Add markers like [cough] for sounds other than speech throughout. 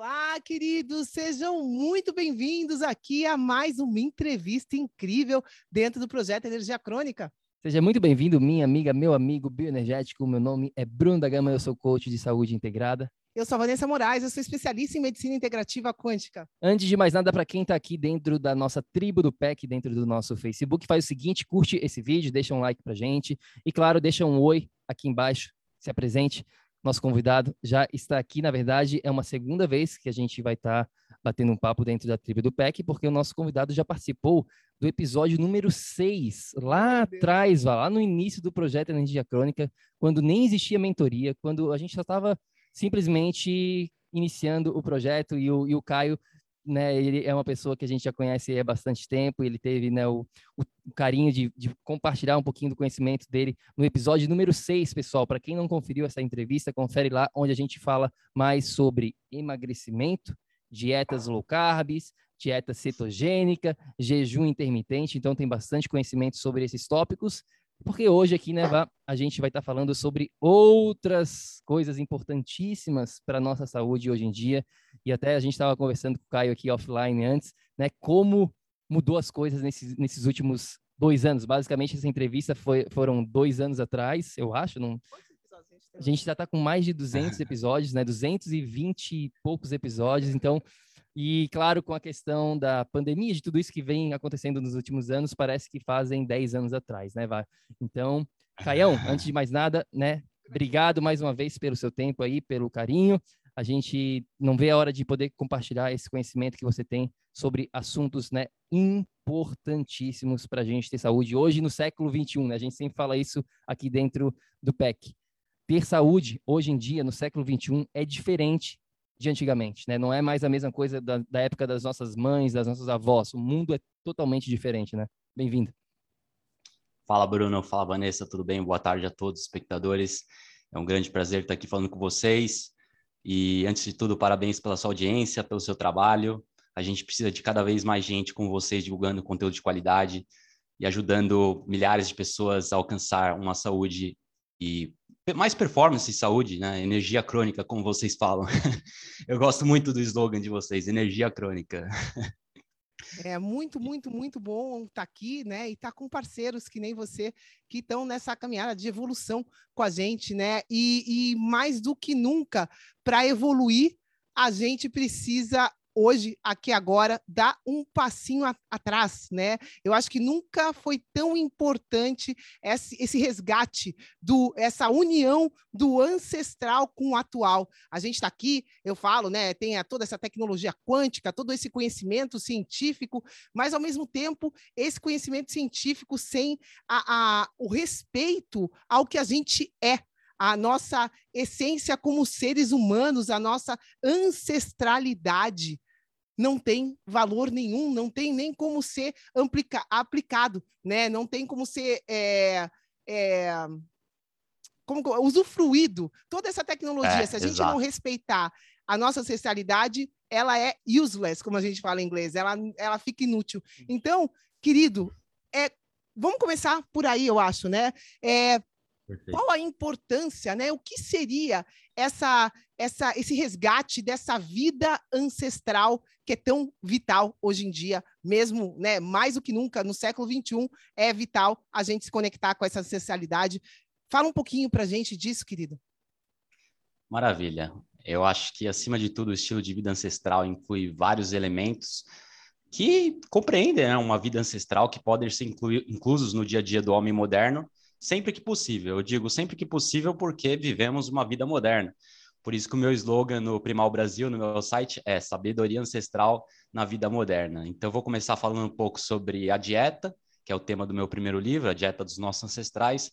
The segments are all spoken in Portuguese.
Olá, queridos, sejam muito bem-vindos aqui a mais uma entrevista incrível dentro do projeto Energia Crônica. Seja muito bem-vindo, minha amiga, meu amigo bioenergético. Meu nome é Bruno da Gama, eu sou coach de saúde integrada. Eu sou a Vanessa Moraes, eu sou especialista em medicina integrativa quântica. Antes de mais nada, para quem está aqui dentro da nossa tribo do PEC, dentro do nosso Facebook, faz o seguinte: curte esse vídeo, deixa um like para gente e, claro, deixa um oi aqui embaixo, se apresente nosso convidado já está aqui. Na verdade, é uma segunda vez que a gente vai estar tá batendo um papo dentro da tribo do PEC, porque o nosso convidado já participou do episódio número 6, lá atrás, lá no início do projeto Energia Crônica, quando nem existia mentoria, quando a gente só estava simplesmente iniciando o projeto e o, e o Caio né, ele é uma pessoa que a gente já conhece há bastante tempo, ele teve né, o, o carinho de, de, compartilhar um pouquinho do conhecimento dele no episódio número 6, pessoal. Para quem não conferiu essa entrevista, confere lá, onde a gente fala mais sobre emagrecimento, dietas low carbs, dieta cetogênica, jejum intermitente. Então, tem bastante conhecimento sobre esses tópicos. Porque hoje aqui, né, a gente vai estar tá falando sobre outras coisas importantíssimas para a nossa saúde hoje em dia. E até a gente estava conversando com o Caio aqui offline antes, né, como mudou as coisas nesses, nesses últimos dois anos. Basicamente, essa entrevista foi, foram dois anos atrás, eu acho. Não... A gente já está com mais de 200 [laughs] episódios, né, 220 e poucos episódios. Então, e, claro, com a questão da pandemia, de tudo isso que vem acontecendo nos últimos anos, parece que fazem 10 anos atrás, né, Vá? Então, Caião, antes de mais nada, né, obrigado mais uma vez pelo seu tempo aí, pelo carinho. A gente não vê a hora de poder compartilhar esse conhecimento que você tem sobre assuntos, né, importantíssimos para a gente ter saúde hoje no século 21, né? A gente sempre fala isso aqui dentro do PEC. Ter saúde hoje em dia, no século 21, é diferente de antigamente, né? Não é mais a mesma coisa da, da época das nossas mães, das nossas avós. O mundo é totalmente diferente, né? Bem-vindo. Fala, Bruno. Fala, Vanessa. Tudo bem? Boa tarde a todos os espectadores. É um grande prazer estar aqui falando com vocês. E, antes de tudo, parabéns pela sua audiência, pelo seu trabalho. A gente precisa de cada vez mais gente como vocês divulgando conteúdo de qualidade e ajudando milhares de pessoas a alcançar uma saúde e mais performance e saúde, né? Energia crônica, como vocês falam. [laughs] Eu gosto muito do slogan de vocês, energia crônica. [laughs] É muito, muito, muito bom estar tá aqui, né? E estar tá com parceiros que nem você, que estão nessa caminhada de evolução com a gente, né? E, e mais do que nunca, para evoluir, a gente precisa hoje, aqui agora, dá um passinho a, atrás, né? Eu acho que nunca foi tão importante esse, esse resgate, do essa união do ancestral com o atual. A gente está aqui, eu falo, né? Tem a, toda essa tecnologia quântica, todo esse conhecimento científico, mas ao mesmo tempo, esse conhecimento científico sem a, a, o respeito ao que a gente é, a nossa essência como seres humanos, a nossa ancestralidade não tem valor nenhum, não tem nem como ser amplica, aplicado, né? não tem como ser é, é, como, usufruído. Toda essa tecnologia, é, se a gente exato. não respeitar a nossa ancestralidade, ela é useless, como a gente fala em inglês, ela, ela fica inútil. Então, querido, é, vamos começar por aí, eu acho, né? É, Perfeito. Qual a importância, né? O que seria essa, essa, esse resgate dessa vida ancestral que é tão vital hoje em dia, mesmo, né? Mais do que nunca no século XXI é vital a gente se conectar com essa ancestralidade. Fala um pouquinho para a gente disso, querido. Maravilha. Eu acho que acima de tudo o estilo de vida ancestral inclui vários elementos que compreendem né, uma vida ancestral que podem ser inclusos no dia a dia do homem moderno sempre que possível. Eu digo sempre que possível porque vivemos uma vida moderna. Por isso que o meu slogan no Primal Brasil, no meu site, é sabedoria ancestral na vida moderna. Então, vou começar falando um pouco sobre a dieta, que é o tema do meu primeiro livro, a dieta dos nossos ancestrais,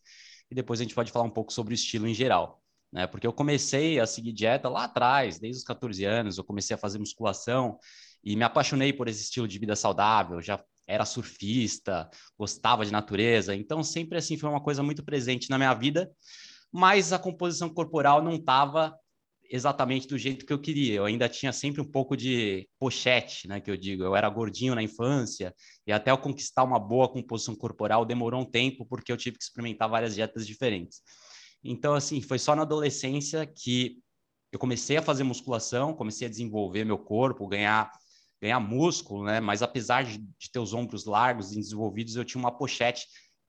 e depois a gente pode falar um pouco sobre o estilo em geral. Né? Porque eu comecei a seguir dieta lá atrás, desde os 14 anos, eu comecei a fazer musculação e me apaixonei por esse estilo de vida saudável, já era surfista, gostava de natureza, então sempre assim foi uma coisa muito presente na minha vida, mas a composição corporal não estava exatamente do jeito que eu queria. Eu ainda tinha sempre um pouco de pochete, né, que eu digo. Eu era gordinho na infância e até eu conquistar uma boa composição corporal demorou um tempo porque eu tive que experimentar várias dietas diferentes. Então assim, foi só na adolescência que eu comecei a fazer musculação, comecei a desenvolver meu corpo, ganhar ganhar músculo, né? Mas apesar de, de ter os ombros largos e desenvolvidos, eu tinha uma pochete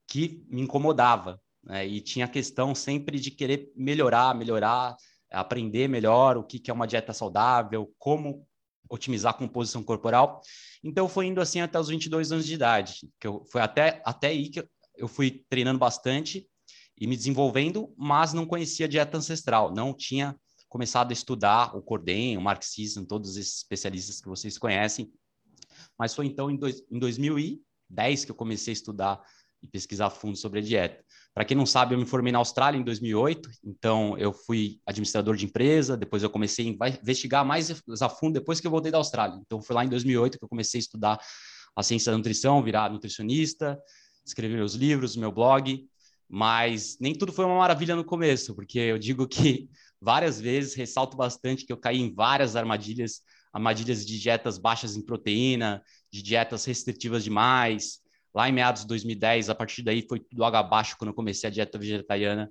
que me incomodava, né? E tinha a questão sempre de querer melhorar, melhorar, aprender melhor o que, que é uma dieta saudável, como otimizar a composição corporal. Então, foi indo assim até os 22 anos de idade, que eu, foi até, até aí que eu fui treinando bastante e me desenvolvendo, mas não conhecia dieta ancestral, não tinha começado a estudar o Cordem, o marxismo, todos esses especialistas que vocês conhecem. Mas foi então em, dois, em 2010 que eu comecei a estudar e pesquisar fundo sobre a dieta. Para quem não sabe, eu me formei na Austrália em 2008, então eu fui administrador de empresa, depois eu comecei a investigar mais a fundo depois que eu voltei da Austrália. Então foi lá em 2008 que eu comecei a estudar a ciência da nutrição, virar nutricionista, escrever meus livros, meu blog, mas nem tudo foi uma maravilha no começo, porque eu digo que várias vezes, ressalto bastante que eu caí em várias armadilhas, armadilhas de dietas baixas em proteína, de dietas restritivas demais. Lá em meados de 2010, a partir daí foi tudo água abaixo quando eu comecei a dieta vegetariana.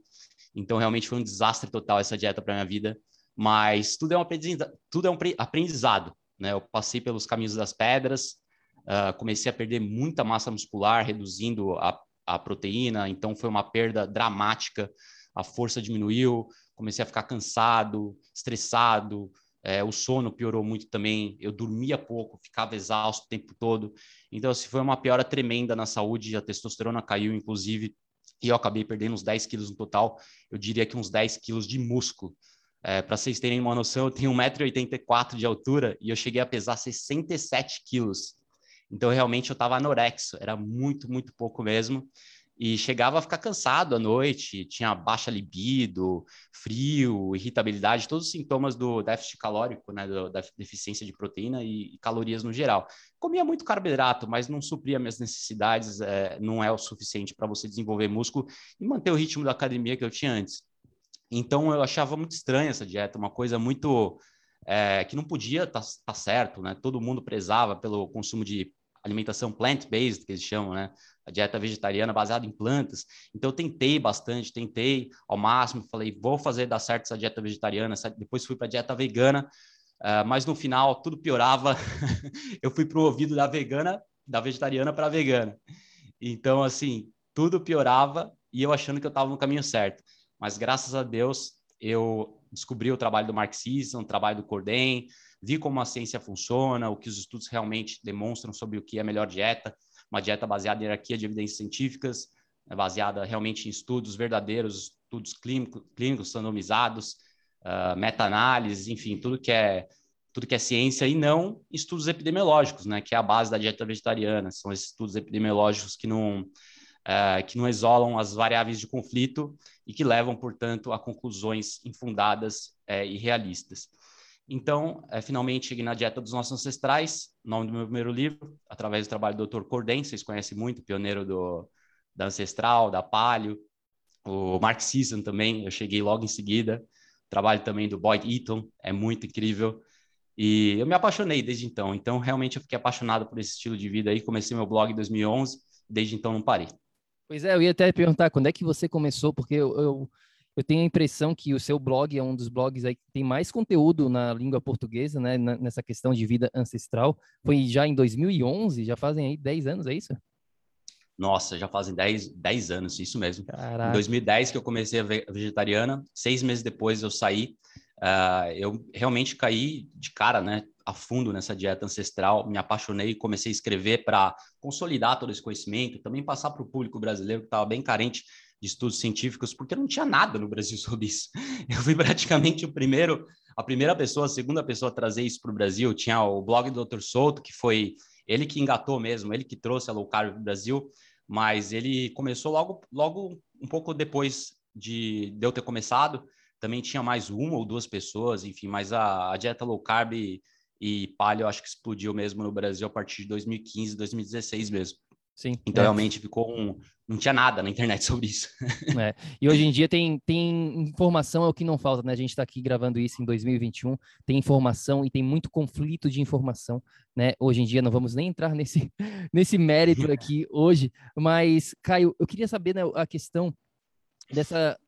Então, realmente foi um desastre total essa dieta para minha vida. Mas tudo é um aprendizado, tudo é um aprendizado né? Eu passei pelos caminhos das pedras, uh, comecei a perder muita massa muscular, reduzindo a, a proteína, então foi uma perda dramática, a força diminuiu, comecei a ficar cansado, estressado, é, o sono piorou muito também, eu dormia pouco, ficava exausto o tempo todo. Então, assim, foi uma piora tremenda na saúde, a testosterona caiu, inclusive, e eu acabei perdendo uns 10 quilos no total, eu diria que uns 10 quilos de músculo. É, Para vocês terem uma noção, eu tenho 1,84m de altura e eu cheguei a pesar 67 quilos. Então, realmente, eu estava anorexo, era muito, muito pouco mesmo e chegava a ficar cansado à noite, tinha baixa libido, frio, irritabilidade, todos os sintomas do déficit calórico, né, da deficiência de proteína e, e, calorias no geral. Comia muito carboidrato, mas não supria minhas necessidades, é, não é o suficiente para você desenvolver músculo e manter o ritmo da academia que eu tinha antes. Então eu achava muito estranha essa dieta, uma coisa muito é, que não podia estar tá, tá certo, né? Todo mundo prezava pelo consumo de alimentação plant-based, que eles chamam, né? A dieta vegetariana baseada em plantas. Então, eu tentei bastante, tentei ao máximo, falei, vou fazer dar certo essa dieta vegetariana. Depois fui para a dieta vegana, uh, mas no final tudo piorava. [laughs] eu fui para o ouvido da vegana, da vegetariana para a vegana. Então, assim, tudo piorava e eu achando que eu estava no caminho certo. Mas graças a Deus, eu descobri o trabalho do marxismo, o trabalho do Cordem, vi como a ciência funciona, o que os estudos realmente demonstram sobre o que é a melhor dieta, uma dieta baseada em hierarquia de evidências científicas, né, baseada realmente em estudos verdadeiros, estudos clínicos, clínicos randomizados, uh, meta-análises, enfim, tudo que é tudo que é ciência e não estudos epidemiológicos, né, que é a base da dieta vegetariana. São esses estudos epidemiológicos que não uh, que não isolam as variáveis de conflito e que levam, portanto, a conclusões infundadas uh, e realistas. Então, é, finalmente na dieta dos nossos ancestrais, nome do meu primeiro livro, através do trabalho do Dr. Cordem, vocês conhecem muito, pioneiro do, da Ancestral, da Palio, o Marxism também, eu cheguei logo em seguida, trabalho também do Boyd Eaton, é muito incrível, e eu me apaixonei desde então, então realmente eu fiquei apaixonado por esse estilo de vida aí, comecei meu blog em 2011, desde então não parei. Pois é, eu ia até perguntar quando é que você começou, porque eu, eu, eu tenho a impressão que o seu blog é um dos blogs aí que tem mais conteúdo na língua portuguesa, né, nessa questão de vida ancestral. Foi já em 2011, já fazem aí 10 anos, é isso? Nossa, já fazem 10, 10 anos, isso mesmo. Caraca. Em 2010 que eu comecei a vegetariana, seis meses depois eu saí. Uh, eu realmente caí de cara, né, a fundo nessa dieta ancestral, me apaixonei e comecei a escrever para consolidar todo esse conhecimento, também passar para o público brasileiro que estava bem carente de estudos científicos, porque não tinha nada no Brasil [laughs] sobre isso. Eu fui praticamente o primeiro, a primeira pessoa, a segunda pessoa a trazer isso para o Brasil. Tinha o blog do Dr. Souto, que foi ele que engatou mesmo, ele que trouxe a low carb para o Brasil, mas ele começou logo, logo um pouco depois de, de eu ter começado. Também tinha mais uma ou duas pessoas, enfim, mas a, a dieta low carb e, paleo acho que explodiu mesmo no Brasil a partir de 2015, 2016 mesmo. Sim. Então, é. realmente ficou um. Não tinha nada na internet [laughs] sobre isso. É. E hoje em dia tem, tem informação, é o que não falta, né? A gente está aqui gravando isso em 2021, tem informação e tem muito conflito de informação, né? Hoje em dia não vamos nem entrar [laughs] nesse, nesse mérito aqui hoje, mas, Caio, eu queria saber né, a questão dessa.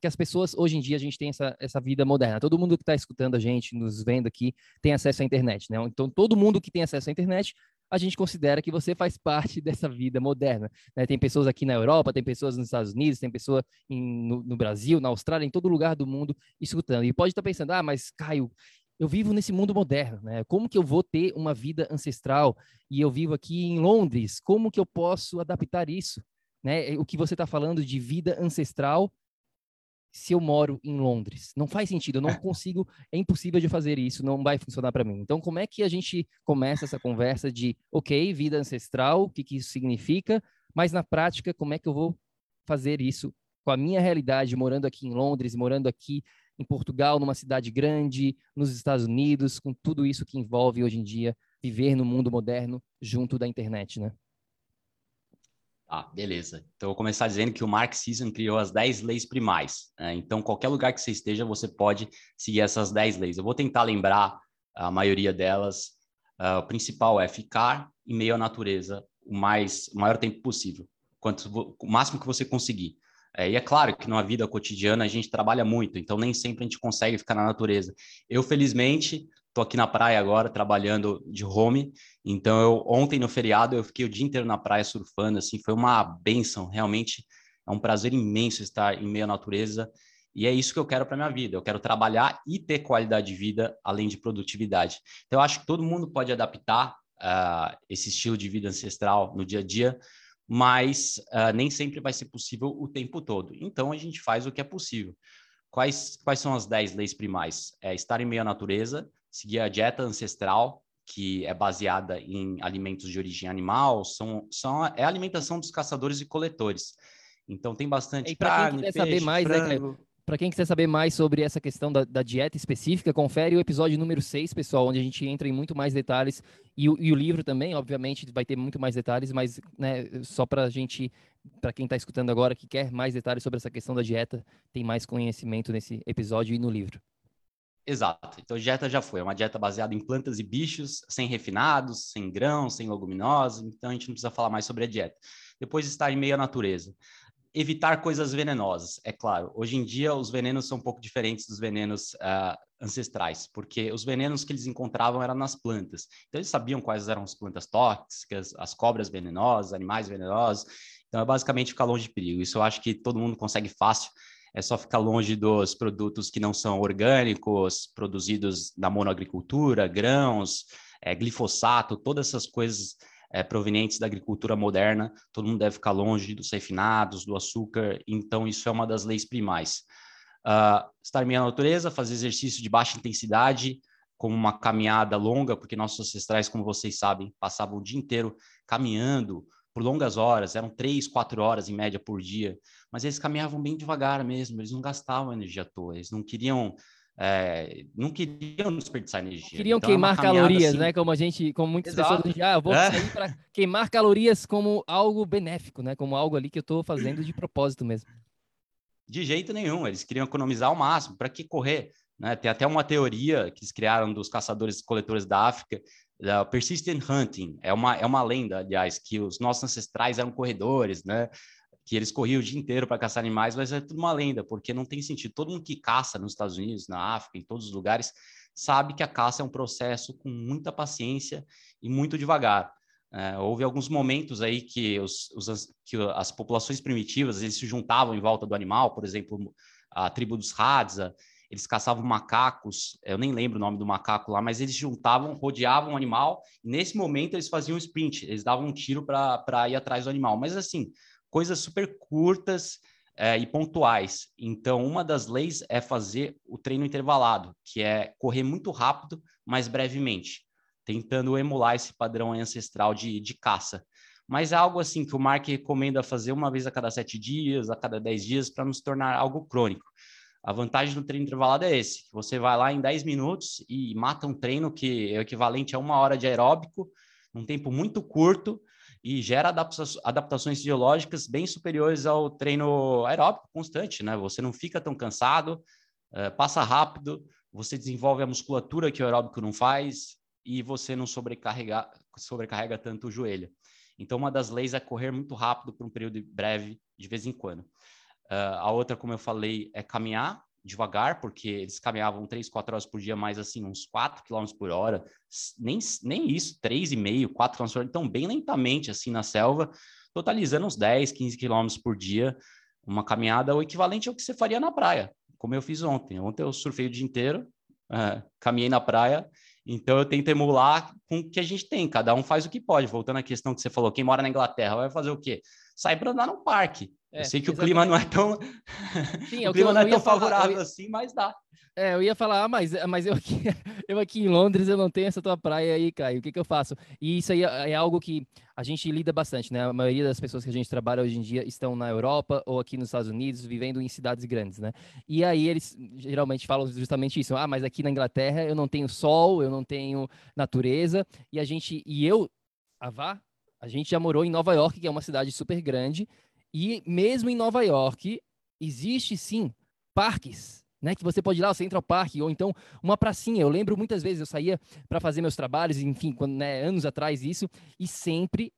Que as pessoas, hoje em dia, a gente tem essa, essa vida moderna. Todo mundo que está escutando a gente, nos vendo aqui, tem acesso à internet, né? Então, todo mundo que tem acesso à internet a gente considera que você faz parte dessa vida moderna. Né? Tem pessoas aqui na Europa, tem pessoas nos Estados Unidos, tem pessoa no, no, Brasil, na Austrália, em todo lugar do mundo escutando. E pode estar pensando, ah, mas Caio, eu vivo nesse mundo moderno, né? Como que eu vou ter uma vida ancestral e eu vivo aqui em Londres? Como que eu posso adaptar isso? Né? O que você está falando de vida ancestral se eu moro em Londres. Não faz sentido, eu não consigo, é impossível de fazer isso, não vai funcionar para mim. Então, como é que a gente começa essa conversa de, ok, vida ancestral, o que, que isso significa, mas na prática, como é que eu vou fazer isso com a minha realidade, morando aqui em Londres, morando aqui em Portugal, numa cidade grande, nos Estados Unidos, com tudo isso que envolve hoje em dia viver no mundo moderno junto da internet, né? Ah, beleza. Então, eu vou começar dizendo que o Mark Sisson criou as 10 leis primais. Né? Então, qualquer lugar que você esteja, você pode seguir essas 10 leis. Eu vou tentar lembrar a maioria delas. Uh, o principal é ficar em meio à natureza o, mais, o maior tempo possível, quanto, o máximo que você conseguir. É, e é claro que na vida cotidiana a gente trabalha muito, então nem sempre a gente consegue ficar na natureza. Eu, felizmente, Tô aqui na praia agora, trabalhando de home. Então, eu ontem no feriado eu fiquei o dia inteiro na praia surfando, assim, foi uma benção, realmente é um prazer imenso estar em meio à natureza. E é isso que eu quero para minha vida. Eu quero trabalhar e ter qualidade de vida, além de produtividade. Então, eu acho que todo mundo pode adaptar uh, esse estilo de vida ancestral no dia a dia, mas uh, nem sempre vai ser possível o tempo todo. Então, a gente faz o que é possível. Quais, quais são as 10 leis primais? É estar em meio à natureza, seguir a dieta ancestral, que é baseada em alimentos de origem animal, são, são é a alimentação dos caçadores e coletores. Então tem bastante e carne, quem quiser peixe, saber mais, né, Para quem quiser saber mais sobre essa questão da, da, dieta específica, confere o episódio número 6, pessoal, onde a gente entra em muito mais detalhes. E o, e o livro também, obviamente, vai ter muito mais detalhes, mas né, só para a gente, para quem está escutando agora, que quer mais detalhes sobre essa questão da dieta, tem mais conhecimento nesse episódio e no livro. Exato. Então, dieta já foi. É uma dieta baseada em plantas e bichos, sem refinados, sem grãos, sem leguminosas. Então, a gente não precisa falar mais sobre a dieta. Depois, estar em meio à natureza. Evitar coisas venenosas, é claro. Hoje em dia, os venenos são um pouco diferentes dos venenos uh, ancestrais, porque os venenos que eles encontravam eram nas plantas. Então, eles sabiam quais eram as plantas tóxicas, as cobras venenosas, animais venenosos. Então, é basicamente ficar longe de perigo. Isso eu acho que todo mundo consegue fácil é só ficar longe dos produtos que não são orgânicos, produzidos na monoagricultura, grãos, é, glifosato, todas essas coisas é, provenientes da agricultura moderna, todo mundo deve ficar longe dos refinados, do açúcar, então isso é uma das leis primais. Uh, estar meio à natureza, fazer exercício de baixa intensidade, como uma caminhada longa, porque nossos ancestrais, como vocês sabem, passavam o dia inteiro caminhando, por longas horas, eram três, quatro horas em média por dia, mas eles caminhavam bem devagar mesmo, eles não gastavam energia à toa, eles não queriam é, não queriam desperdiçar energia. Queriam então, queimar é calorias, assim... né? Como a gente, como muitas Exato. pessoas dizem, ah, eu vou é. sair para queimar calorias como algo benéfico, né? Como algo ali que eu estou fazendo de propósito mesmo. De jeito nenhum, eles queriam economizar ao máximo. Para que correr? Né? Tem até uma teoria que eles criaram dos caçadores e coletores da África, Uh, persistent hunting é uma, é uma lenda, aliás, que os nossos ancestrais eram corredores, né? que eles corriam o dia inteiro para caçar animais, mas é tudo uma lenda, porque não tem sentido. Todo mundo que caça nos Estados Unidos, na África, em todos os lugares, sabe que a caça é um processo com muita paciência e muito devagar. É, houve alguns momentos aí que, os, os, que as populações primitivas eles se juntavam em volta do animal, por exemplo, a tribo dos Hadza, eles caçavam macacos, eu nem lembro o nome do macaco lá, mas eles juntavam, rodeavam o animal, e nesse momento eles faziam um sprint, eles davam um tiro para ir atrás do animal. Mas assim, coisas super curtas é, e pontuais. Então, uma das leis é fazer o treino intervalado, que é correr muito rápido, mas brevemente, tentando emular esse padrão ancestral de, de caça. Mas é algo assim que o Mark recomenda fazer uma vez a cada sete dias, a cada dez dias, para não se tornar algo crônico. A vantagem do treino intervalado é esse: você vai lá em 10 minutos e mata um treino que é equivalente a uma hora de aeróbico, num tempo muito curto, e gera adaptações fisiológicas bem superiores ao treino aeróbico constante, né? Você não fica tão cansado, uh, passa rápido, você desenvolve a musculatura que o aeróbico não faz e você não sobrecarrega, sobrecarrega tanto o joelho. Então, uma das leis é correr muito rápido por um período breve, de vez em quando. Uh, a outra, como eu falei, é caminhar devagar, porque eles caminhavam 3, 4 horas por dia, mais assim, uns 4 km por hora, nem, nem isso, 3,5, 4 km por hora, então bem lentamente, assim, na selva, totalizando uns 10, 15 km por dia, uma caminhada o equivalente ao que você faria na praia, como eu fiz ontem. Ontem eu surfei o dia inteiro, uh, caminhei na praia, então eu tento emular com o que a gente tem, cada um faz o que pode. Voltando à questão que você falou, quem mora na Inglaterra vai fazer o quê? Sai para andar no parque, é, eu sei que exatamente. o clima não é tão, [laughs] Sim, é o clima não é tão favorável ia... assim, mas dá. É, eu ia falar, ah, mas, mas eu, aqui, [laughs] eu aqui em Londres eu não tenho essa tua praia aí, Caio. O que, que eu faço? E isso aí é, é algo que a gente lida bastante, né? A maioria das pessoas que a gente trabalha hoje em dia estão na Europa ou aqui nos Estados Unidos, vivendo em cidades grandes, né? E aí eles geralmente falam justamente isso. Ah, mas aqui na Inglaterra eu não tenho sol, eu não tenho natureza. E a gente, e eu, a Vá, a gente já morou em Nova York, que é uma cidade super grande, e mesmo em Nova York, existe sim parques, né? Que você pode ir lá ao Central Park, ou então uma pracinha. Eu lembro muitas vezes, eu saía para fazer meus trabalhos, enfim, quando, né, anos atrás isso, e sempre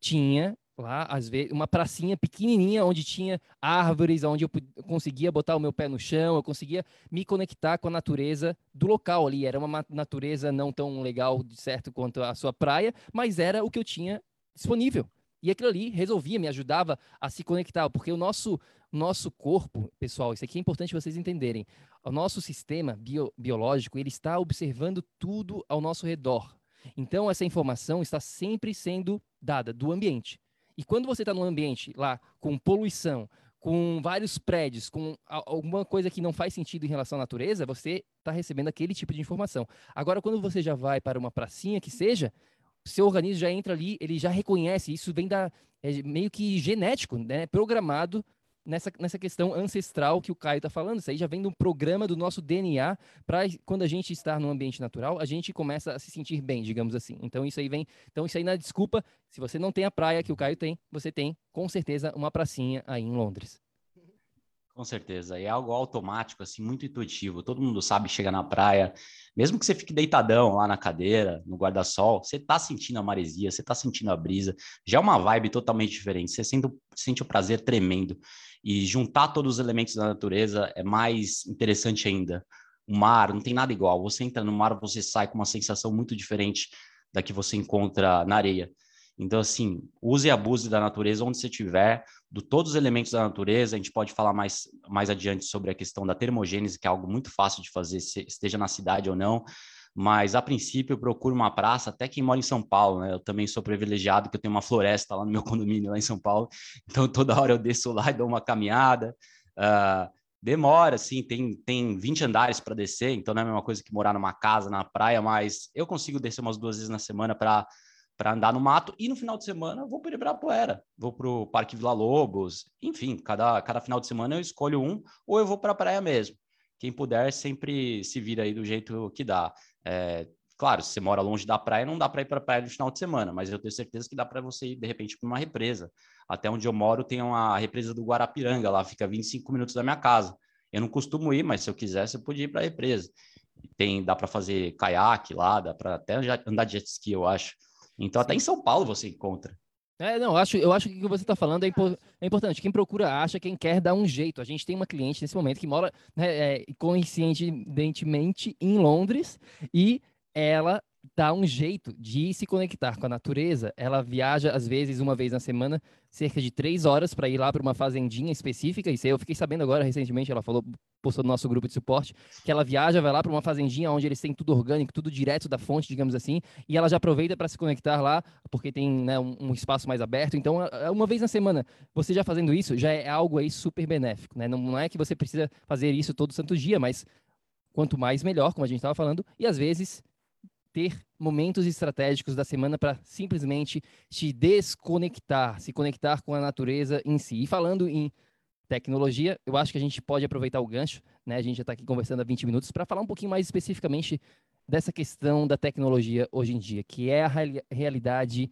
tinha lá, às vezes, uma pracinha pequenininha onde tinha árvores, onde eu conseguia botar o meu pé no chão, eu conseguia me conectar com a natureza do local ali. Era uma natureza não tão legal, de certo, quanto a sua praia, mas era o que eu tinha disponível. E aquilo ali resolvia, me ajudava a se conectar, porque o nosso, nosso corpo, pessoal, isso aqui é importante vocês entenderem. O nosso sistema bio, biológico, ele está observando tudo ao nosso redor. Então, essa informação está sempre sendo dada do ambiente. E quando você está num ambiente lá com poluição, com vários prédios, com alguma coisa que não faz sentido em relação à natureza, você está recebendo aquele tipo de informação. Agora, quando você já vai para uma pracinha que seja, seu organismo já entra ali, ele já reconhece, isso vem da é meio que genético, né, programado nessa, nessa questão ancestral que o Caio está falando. Isso aí já vem de um programa do nosso DNA para quando a gente está no ambiente natural, a gente começa a se sentir bem, digamos assim. Então isso aí vem, então isso aí na desculpa, se você não tem a praia que o Caio tem, você tem com certeza uma pracinha aí em Londres. Com certeza, é algo automático, assim, muito intuitivo. Todo mundo sabe chegar na praia, mesmo que você fique deitadão lá na cadeira, no guarda-sol, você tá sentindo a maresia, você tá sentindo a brisa, já é uma vibe totalmente diferente. Você sente, sente o prazer tremendo. E juntar todos os elementos da natureza é mais interessante ainda. O mar não tem nada igual. Você entra no mar, você sai com uma sensação muito diferente da que você encontra na areia. Então, assim, use e abuse da natureza onde você estiver, de todos os elementos da natureza. A gente pode falar mais, mais adiante sobre a questão da termogênese, que é algo muito fácil de fazer, se esteja na cidade ou não. Mas, a princípio, eu procuro uma praça, até quem mora em São Paulo, né? Eu também sou privilegiado, que eu tenho uma floresta lá no meu [laughs] condomínio, lá em São Paulo. Então, toda hora eu desço lá e dou uma caminhada. Uh, demora, assim, tem, tem 20 andares para descer, então não é a mesma coisa que morar numa casa, na praia, mas eu consigo descer umas duas vezes na semana para para andar no mato e no final de semana vou para Ibirapuera, vou para o Parque Vila Lobos, enfim, cada, cada final de semana eu escolho um ou eu vou para a praia mesmo. Quem puder sempre se vira aí do jeito que dá. É, claro, se você mora longe da praia, não dá para ir para a praia no final de semana, mas eu tenho certeza que dá para você ir de repente para uma represa. Até onde eu moro tem uma represa do Guarapiranga, lá fica 25 minutos da minha casa. Eu não costumo ir, mas se eu quisesse eu podia ir para a represa. Tem, dá para fazer caiaque lá, dá para até andar de jet ski, eu acho. Então, Sim. até em São Paulo você encontra. É, não, eu acho, eu acho que o que você está falando é, impo é, importante. Quem procura acha, quem quer dá um jeito. A gente tem uma cliente nesse momento que mora né, é, coincidentemente em Londres e ela dá um jeito de se conectar com a natureza. Ela viaja, às vezes, uma vez na semana, cerca de três horas para ir lá para uma fazendinha específica. Isso aí eu fiquei sabendo agora, recentemente, ela falou, postou no nosso grupo de suporte, que ela viaja, vai lá para uma fazendinha onde eles têm tudo orgânico, tudo direto da fonte, digamos assim, e ela já aproveita para se conectar lá, porque tem né, um, espaço mais aberto. Então, uma vez na semana, você já fazendo isso, já é algo aí super benéfico. Né? Não é que você precisa fazer isso todo santo dia, mas quanto mais melhor, como a gente estava falando, e às vezes ter momentos estratégicos da semana para simplesmente te desconectar, se conectar com a natureza em si. E falando em tecnologia, eu acho que a gente pode aproveitar o gancho, né? A gente já está aqui conversando há 20 minutos para falar um pouquinho mais especificamente dessa questão da tecnologia hoje em dia, que é a realidade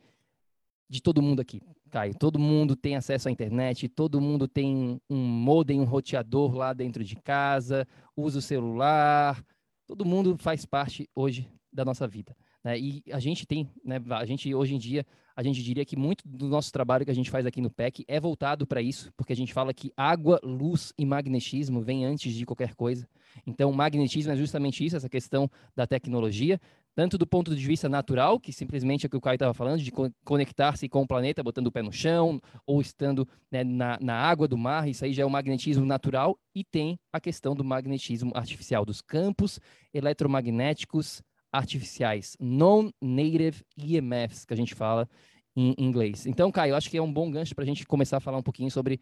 de todo mundo aqui, Caio. Todo mundo tem acesso à internet, todo mundo tem um modem, um roteador lá dentro de casa, usa o celular, todo mundo faz parte hoje da nossa vida. Né? E a gente tem, né, a gente hoje em dia, a gente diria que muito do nosso trabalho que a gente faz aqui no PEC é voltado para isso, porque a gente fala que água, luz e magnetismo vêm antes de qualquer coisa. Então, magnetismo é justamente isso, essa questão da tecnologia, tanto do ponto de vista natural, que simplesmente é o que o Caio estava falando, de conectar-se com o planeta, botando o pé no chão, ou estando né, na, na água do mar, isso aí já é o magnetismo natural, e tem a questão do magnetismo artificial, dos campos eletromagnéticos artificiais, non-native EMFs, que a gente fala em inglês. Então, Caio, acho que é um bom gancho para a gente começar a falar um pouquinho sobre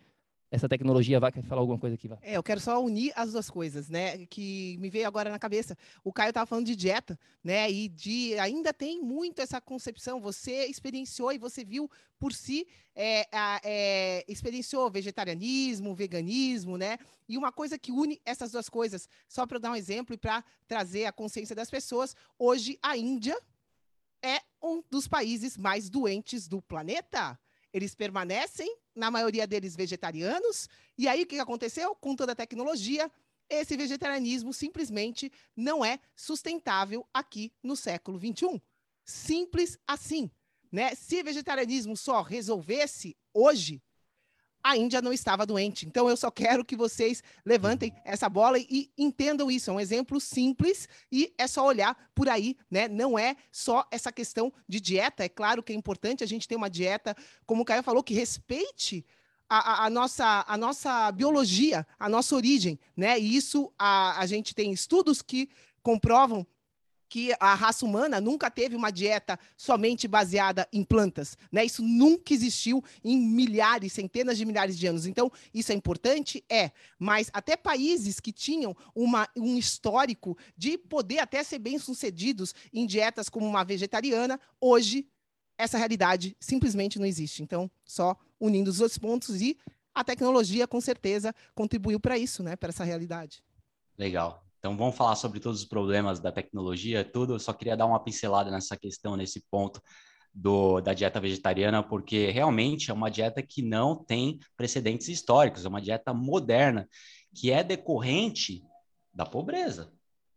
essa tecnologia. Vai falar alguma coisa aqui, vai. É, eu quero só unir as duas coisas, né? Que me veio agora na cabeça. O Caio estava falando de dieta, né? E de ainda tem muito essa concepção. Você experienciou e você viu por si, é, é, experienciou vegetarianismo, veganismo, né? E uma coisa que une essas duas coisas, só para dar um exemplo e para trazer a consciência das pessoas, hoje a Índia é um dos países mais doentes do planeta. Eles permanecem, na maioria deles, vegetarianos. E aí, o que aconteceu? Com toda a tecnologia, esse vegetarianismo simplesmente não é sustentável aqui no século XXI. Simples assim. Né? Se vegetarianismo só resolvesse hoje, a Índia não estava doente. Então, eu só quero que vocês levantem essa bola e entendam isso. É um exemplo simples e é só olhar por aí, né? Não é só essa questão de dieta. É claro que é importante a gente ter uma dieta, como o Caio falou, que respeite a, a, nossa, a nossa biologia, a nossa origem, né? E isso a, a gente tem estudos que comprovam que a raça humana nunca teve uma dieta somente baseada em plantas, né? Isso nunca existiu em milhares, centenas de milhares de anos. Então, isso é importante? É. Mas até países que tinham uma, um histórico de poder até ser bem-sucedidos em dietas como uma vegetariana, hoje essa realidade simplesmente não existe. Então, só unindo os dois pontos e a tecnologia, com certeza, contribuiu para isso, né? Para essa realidade. Legal. Então, vamos falar sobre todos os problemas da tecnologia, tudo. Eu só queria dar uma pincelada nessa questão, nesse ponto do, da dieta vegetariana, porque realmente é uma dieta que não tem precedentes históricos, é uma dieta moderna, que é decorrente da pobreza.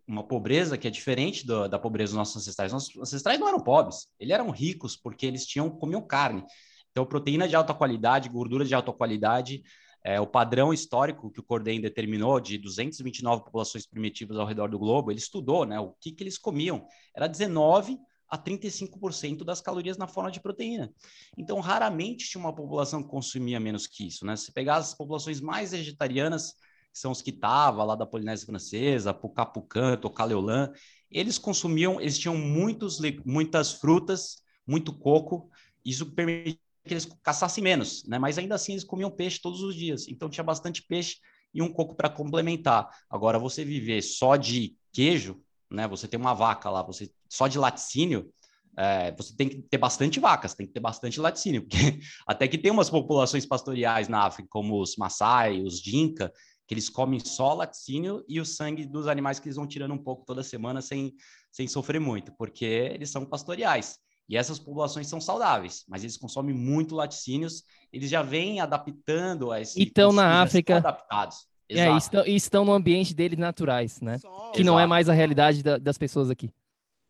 Uma pobreza que é diferente do, da pobreza dos nossos ancestrais. Nossos ancestrais não eram pobres, eles eram ricos porque eles tinham comiam carne. Então, proteína de alta qualidade, gordura de alta qualidade, é, o padrão histórico que o Cordem determinou de 229 populações primitivas ao redor do globo, ele estudou né, o que, que eles comiam. Era 19 a 35% das calorias na forma de proteína. Então, raramente tinha uma população que consumia menos que isso. Né? Se pegar as populações mais vegetarianas, que são os que estavam lá da Polinésia Francesa, Pucapucã, Tocaleolã, eles consumiam, eles tinham muitos, muitas frutas, muito coco, isso permitia que eles caçassem menos, né? Mas ainda assim eles comiam peixe todos os dias. Então tinha bastante peixe e um coco para complementar. Agora você viver só de queijo, né? Você tem uma vaca lá, você só de laticínio, é, você tem que ter bastante vacas, tem que ter bastante laticínio, porque [laughs] até que tem umas populações pastoriais na África, como os Maasai, os Dinka, que eles comem só laticínio e o sangue dos animais que eles vão tirando um pouco toda semana sem, sem sofrer muito, porque eles são pastoriais. E essas populações são saudáveis, mas eles consomem muito laticínios, eles já vêm adaptando a esse. Então, na África. Adaptados. É, estão, estão no ambiente deles naturais, né? Só... Que Exato. não é mais a realidade da, das pessoas aqui.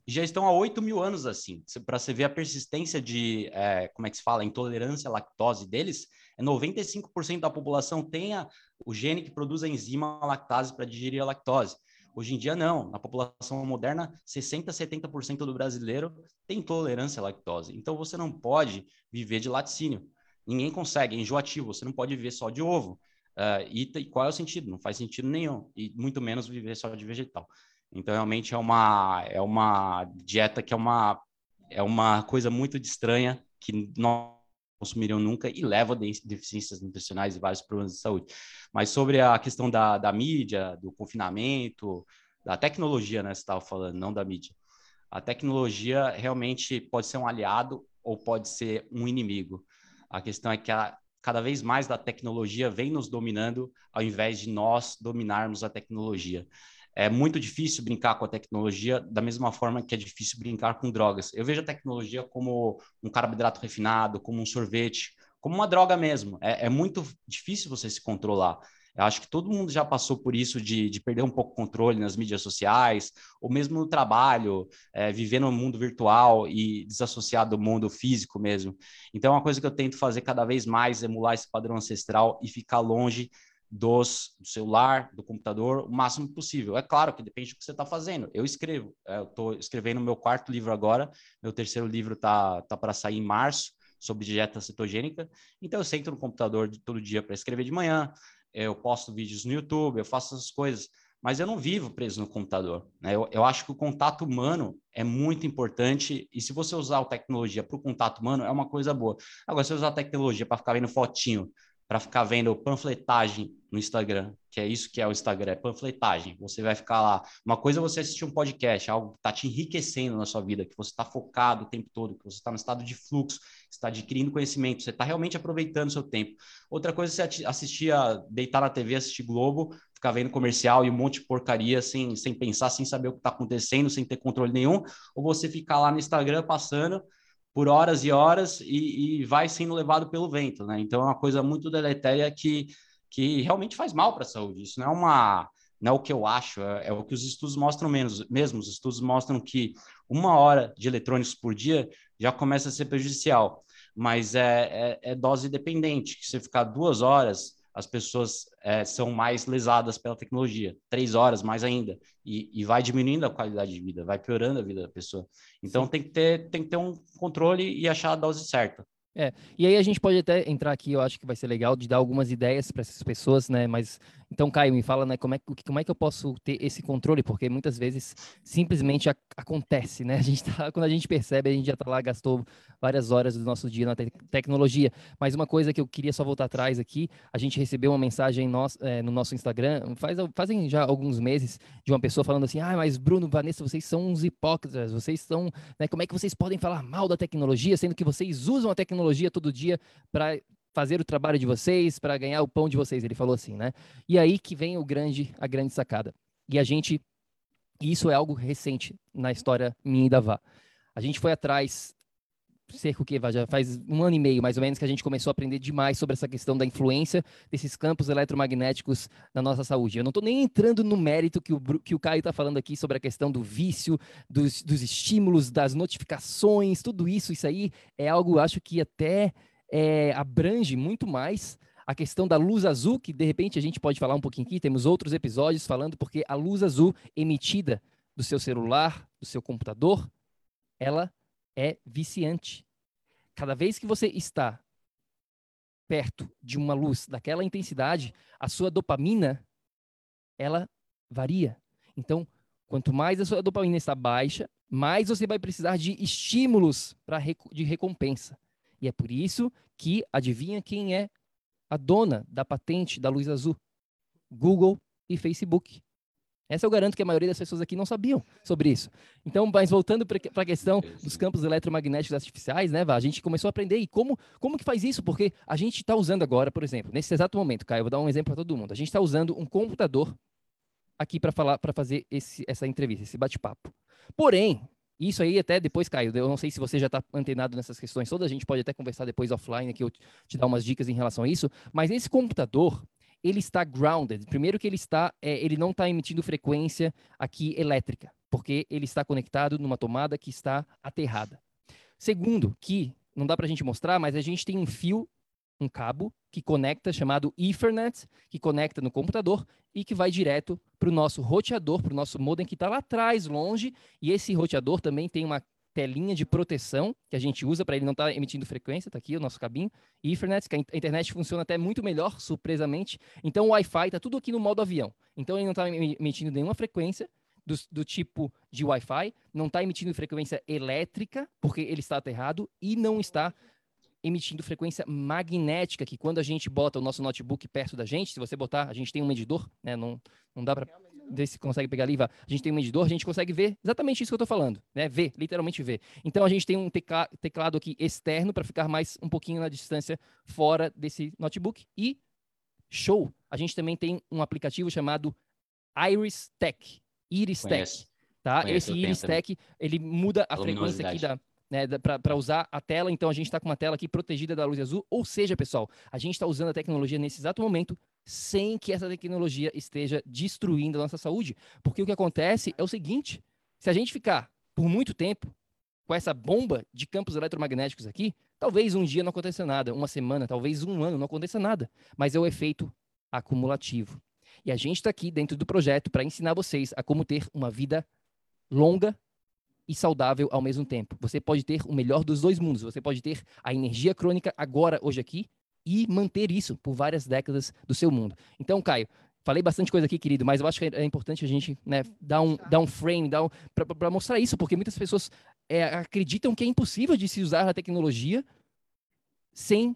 já estão há 8 mil anos assim. Para você ver a persistência de, é, como é que se fala, intolerância à lactose deles, é 95% da população tem a, o gene que produz a enzima lactase para digerir a lactose. Hoje em dia, não. Na população moderna, 60%, 70% do brasileiro tem intolerância à lactose. Então, você não pode viver de laticínio. Ninguém consegue, é enjoativo. Você não pode viver só de ovo. Uh, e, e, qual é o sentido? Não faz sentido nenhum. E muito menos viver só de vegetal. Então, realmente é uma, é uma dieta que é uma, é uma coisa muito estranha que não consumiriam nunca e leva a deficiências nutricionais e vários problemas de saúde. Mas sobre a questão da, da mídia, do confinamento, da tecnologia, né? Você estava falando, não da mídia. A tecnologia realmente pode ser um aliado ou pode ser um inimigo. A questão é que a, cada vez mais da tecnologia vem nos dominando ao invés de nós dominarmos a tecnologia. É muito difícil brincar com a tecnologia da mesma forma que é difícil brincar com drogas. Eu vejo a tecnologia como um carboidrato refinado, como um sorvete, como uma droga mesmo. É, é muito difícil você se controlar. Eu acho que todo mundo já passou por isso de, de perder um pouco o controle nas mídias sociais, ou mesmo no trabalho, é, viver no mundo virtual e desassociar do mundo físico mesmo. Então, uma coisa que eu tento fazer cada vez mais é emular esse padrão ancestral e ficar longe dos, do celular, do computador, o máximo possível. É claro que depende do que você está fazendo. Eu escrevo, é, eu estou escrevendo meu quarto livro agora, meu terceiro livro está tá para sair em março, sobre dieta cetogênica. Então, eu sento no computador de, todo dia para escrever de manhã, eu posto vídeos no YouTube, eu faço essas coisas, mas eu não vivo preso no computador. Né? Eu, eu acho que o contato humano é muito importante, e se você usar a tecnologia para o contato humano, é uma coisa boa. Agora, se você usar a tecnologia para ficar vendo fotinho, para ficar vendo panfletagem no Instagram, que é isso que é o Instagram, é panfletagem. Você vai ficar lá. Uma coisa é você assistir um podcast, algo que está te enriquecendo na sua vida, que você está focado o tempo todo, que você está no estado de fluxo, está adquirindo conhecimento, você está realmente aproveitando o seu tempo. Outra coisa é você assistir a deitar na TV, assistir Globo, ficar vendo comercial e um monte de porcaria sem, sem pensar, sem saber o que está acontecendo, sem ter controle nenhum, ou você ficar lá no Instagram passando por horas e horas e, e, vai sendo levado pelo vento, né? Então é uma coisa muito deletéria que, que realmente faz mal para a saúde. Isso não é uma não é o que eu acho, é, é, o que os estudos mostram menos, mesmo. Os estudos mostram que uma hora de eletrônicos por dia já começa a ser prejudicial, mas é, é, é dose dependente, que você ficar duas horas as pessoas é, são mais lesadas pela tecnologia, três horas mais ainda, e, e, vai diminuindo a qualidade de vida, vai piorando a vida da pessoa. Então tem que, ter, tem que ter um controle e achar a dose certa. É, e aí a gente pode até entrar aqui, eu acho que vai ser legal de dar algumas ideias para essas pessoas, né? Mas então, Caio, me fala, né, como é, como é que eu posso ter esse controle? Porque muitas vezes simplesmente a, acontece, né? [laughs] A gente tá, quando a gente percebe, a gente já tá lá, gastou várias horas do nosso dia na te tecnologia. Mas uma coisa que eu queria só voltar atrás aqui, a gente recebeu uma mensagem nosso, é, no nosso Instagram, faz, fazem já alguns meses, de uma pessoa falando assim, ah, mas Bruno, Vanessa, vocês são uns hipócritas, vocês são, né, como é que vocês podem falar mal da tecnologia, sendo que vocês usam a tecnologia todo dia para fazer o trabalho de vocês, para ganhar o pão de vocês, ele falou assim, né? E aí que vem o grande, a grande sacada. E a gente, isso é algo recente na história minha e da Vá. A gente foi atrás, cerca o que, já faz um ano e meio, mais ou menos, que a gente começou a aprender demais sobre essa questão da influência desses campos eletromagnéticos na nossa saúde. Eu não estou nem entrando no mérito que o, que o Caio está falando aqui sobre a questão do vício, dos, dos estímulos, das notificações, tudo isso, isso aí é algo, acho que até é, abrange muito mais a questão da luz azul, que de repente a gente pode falar um pouquinho aqui, temos outros episódios falando, porque a luz azul emitida do seu celular, do seu computador, ela é viciante. Cada vez que você está perto de uma luz daquela intensidade, a sua dopamina ela varia. Então, quanto mais a sua dopamina está baixa, mais você vai precisar de estímulos para de recompensa. E é por isso que adivinha quem é a dona da patente da luz azul? Google e Facebook. Essa eu garanto que a maioria das pessoas aqui não sabiam sobre isso. Então, mas voltando para a questão dos campos eletromagnéticos artificiais, né, Vá? A gente começou a aprender e como, como que faz isso? Porque a gente está usando agora, por exemplo, nesse exato momento, Caio, eu vou dar um exemplo para todo mundo. A gente está usando um computador aqui para falar, para fazer esse, essa entrevista, esse bate-papo. Porém, isso aí até depois, Caio, eu não sei se você já está antenado nessas questões todas, a gente pode até conversar depois offline, que eu te dar umas dicas em relação a isso, mas esse computador, ele está grounded. Primeiro que ele está, é, ele não está emitindo frequência aqui elétrica, porque ele está conectado numa tomada que está aterrada. Segundo, que não dá para a gente mostrar, mas a gente tem um fio, um cabo que conecta, chamado Ethernet, que conecta no computador e que vai direto para o nosso roteador, para o nosso modem que está lá atrás, longe. E esse roteador também tem uma telinha de proteção que a gente usa para ele não estar tá emitindo frequência, está aqui o nosso cabinho, Ethernet, que a internet funciona até muito melhor, surpresamente. Então o Wi-Fi está tudo aqui no modo avião. Então ele não está emitindo nenhuma frequência do, do tipo de Wi-Fi, não está emitindo frequência elétrica, porque ele está aterrado, e não está emitindo frequência magnética, que quando a gente bota o nosso notebook perto da gente, se você botar, a gente tem um medidor, né? Não, não dá para ver se consegue pegar ali, vá. a gente tem um medidor, a gente consegue ver exatamente isso que eu estou falando, né? Ver, literalmente ver. Então a gente tem um teclado aqui externo para ficar mais um pouquinho na distância fora desse notebook e show. A gente também tem um aplicativo chamado Iris Tech, Iris Tech, tá? Conheço, Esse Iris Tech, ele muda a, a frequência aqui da né, para usar a tela. Então a gente está com uma tela aqui protegida da luz azul. Ou seja, pessoal, a gente está usando a tecnologia nesse exato momento sem que essa tecnologia esteja destruindo a nossa saúde. Porque o que acontece é o seguinte: se a gente ficar por muito tempo com essa bomba de campos eletromagnéticos aqui, talvez um dia não aconteça nada, uma semana, talvez um ano não aconteça nada, mas é o efeito acumulativo. E a gente está aqui dentro do projeto para ensinar vocês a como ter uma vida longa e saudável ao mesmo tempo. Você pode ter o melhor dos dois mundos. Você pode ter a energia crônica agora, hoje aqui, e manter isso por várias décadas do seu mundo. Então, Caio, falei bastante coisa aqui, querido, mas eu acho que é importante a gente né, dar, um, dar um frame, dar um, para mostrar isso, porque muitas pessoas é, acreditam que é impossível de se usar a tecnologia sem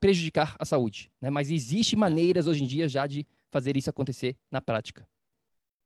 prejudicar a saúde. Né? Mas existe maneiras hoje em dia já de fazer isso acontecer na prática.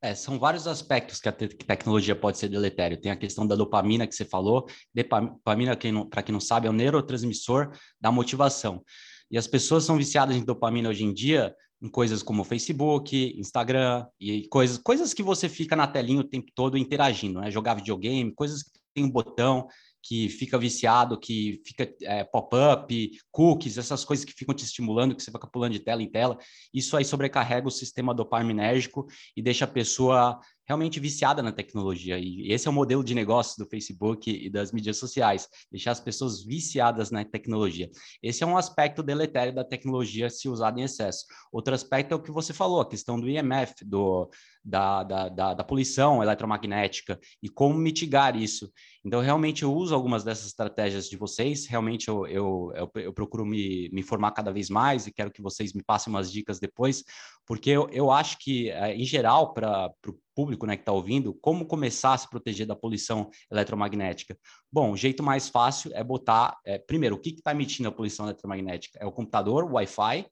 É, são vários aspectos que a te tecnologia pode ser deletério. Tem a questão da dopamina que você falou. Dopamina, para quem não sabe, é o neurotransmissor da motivação. E as pessoas são viciadas em dopamina hoje em dia em coisas como Facebook, Instagram e coisas, coisas que você fica na telinha o tempo todo interagindo, né? Jogar videogame, coisas que tem um botão, que fica viciado, que fica é, pop-up, cookies, essas coisas que ficam te estimulando, que você fica pulando de tela em tela, isso aí sobrecarrega o sistema dopaminérgico e deixa a pessoa realmente viciada na tecnologia. E esse é o modelo de negócio do Facebook e das mídias sociais, deixar as pessoas viciadas na tecnologia. Esse é um aspecto deletério da tecnologia se usada em excesso. Outro aspecto é o que você falou, a questão do IMF, do, da, da, da, da poluição eletromagnética e como mitigar isso. Então, realmente, eu uso algumas dessas estratégias de vocês, realmente eu, eu, eu, eu procuro me, me informar cada vez mais e quero que vocês me passem umas dicas depois, porque eu, eu acho que, eh, em geral, para público né, que está ouvindo, como começar a se proteger da poluição eletromagnética? Bom, o jeito mais fácil é botar, é, primeiro, o que está emitindo a poluição eletromagnética? É o computador, o Wi-Fi,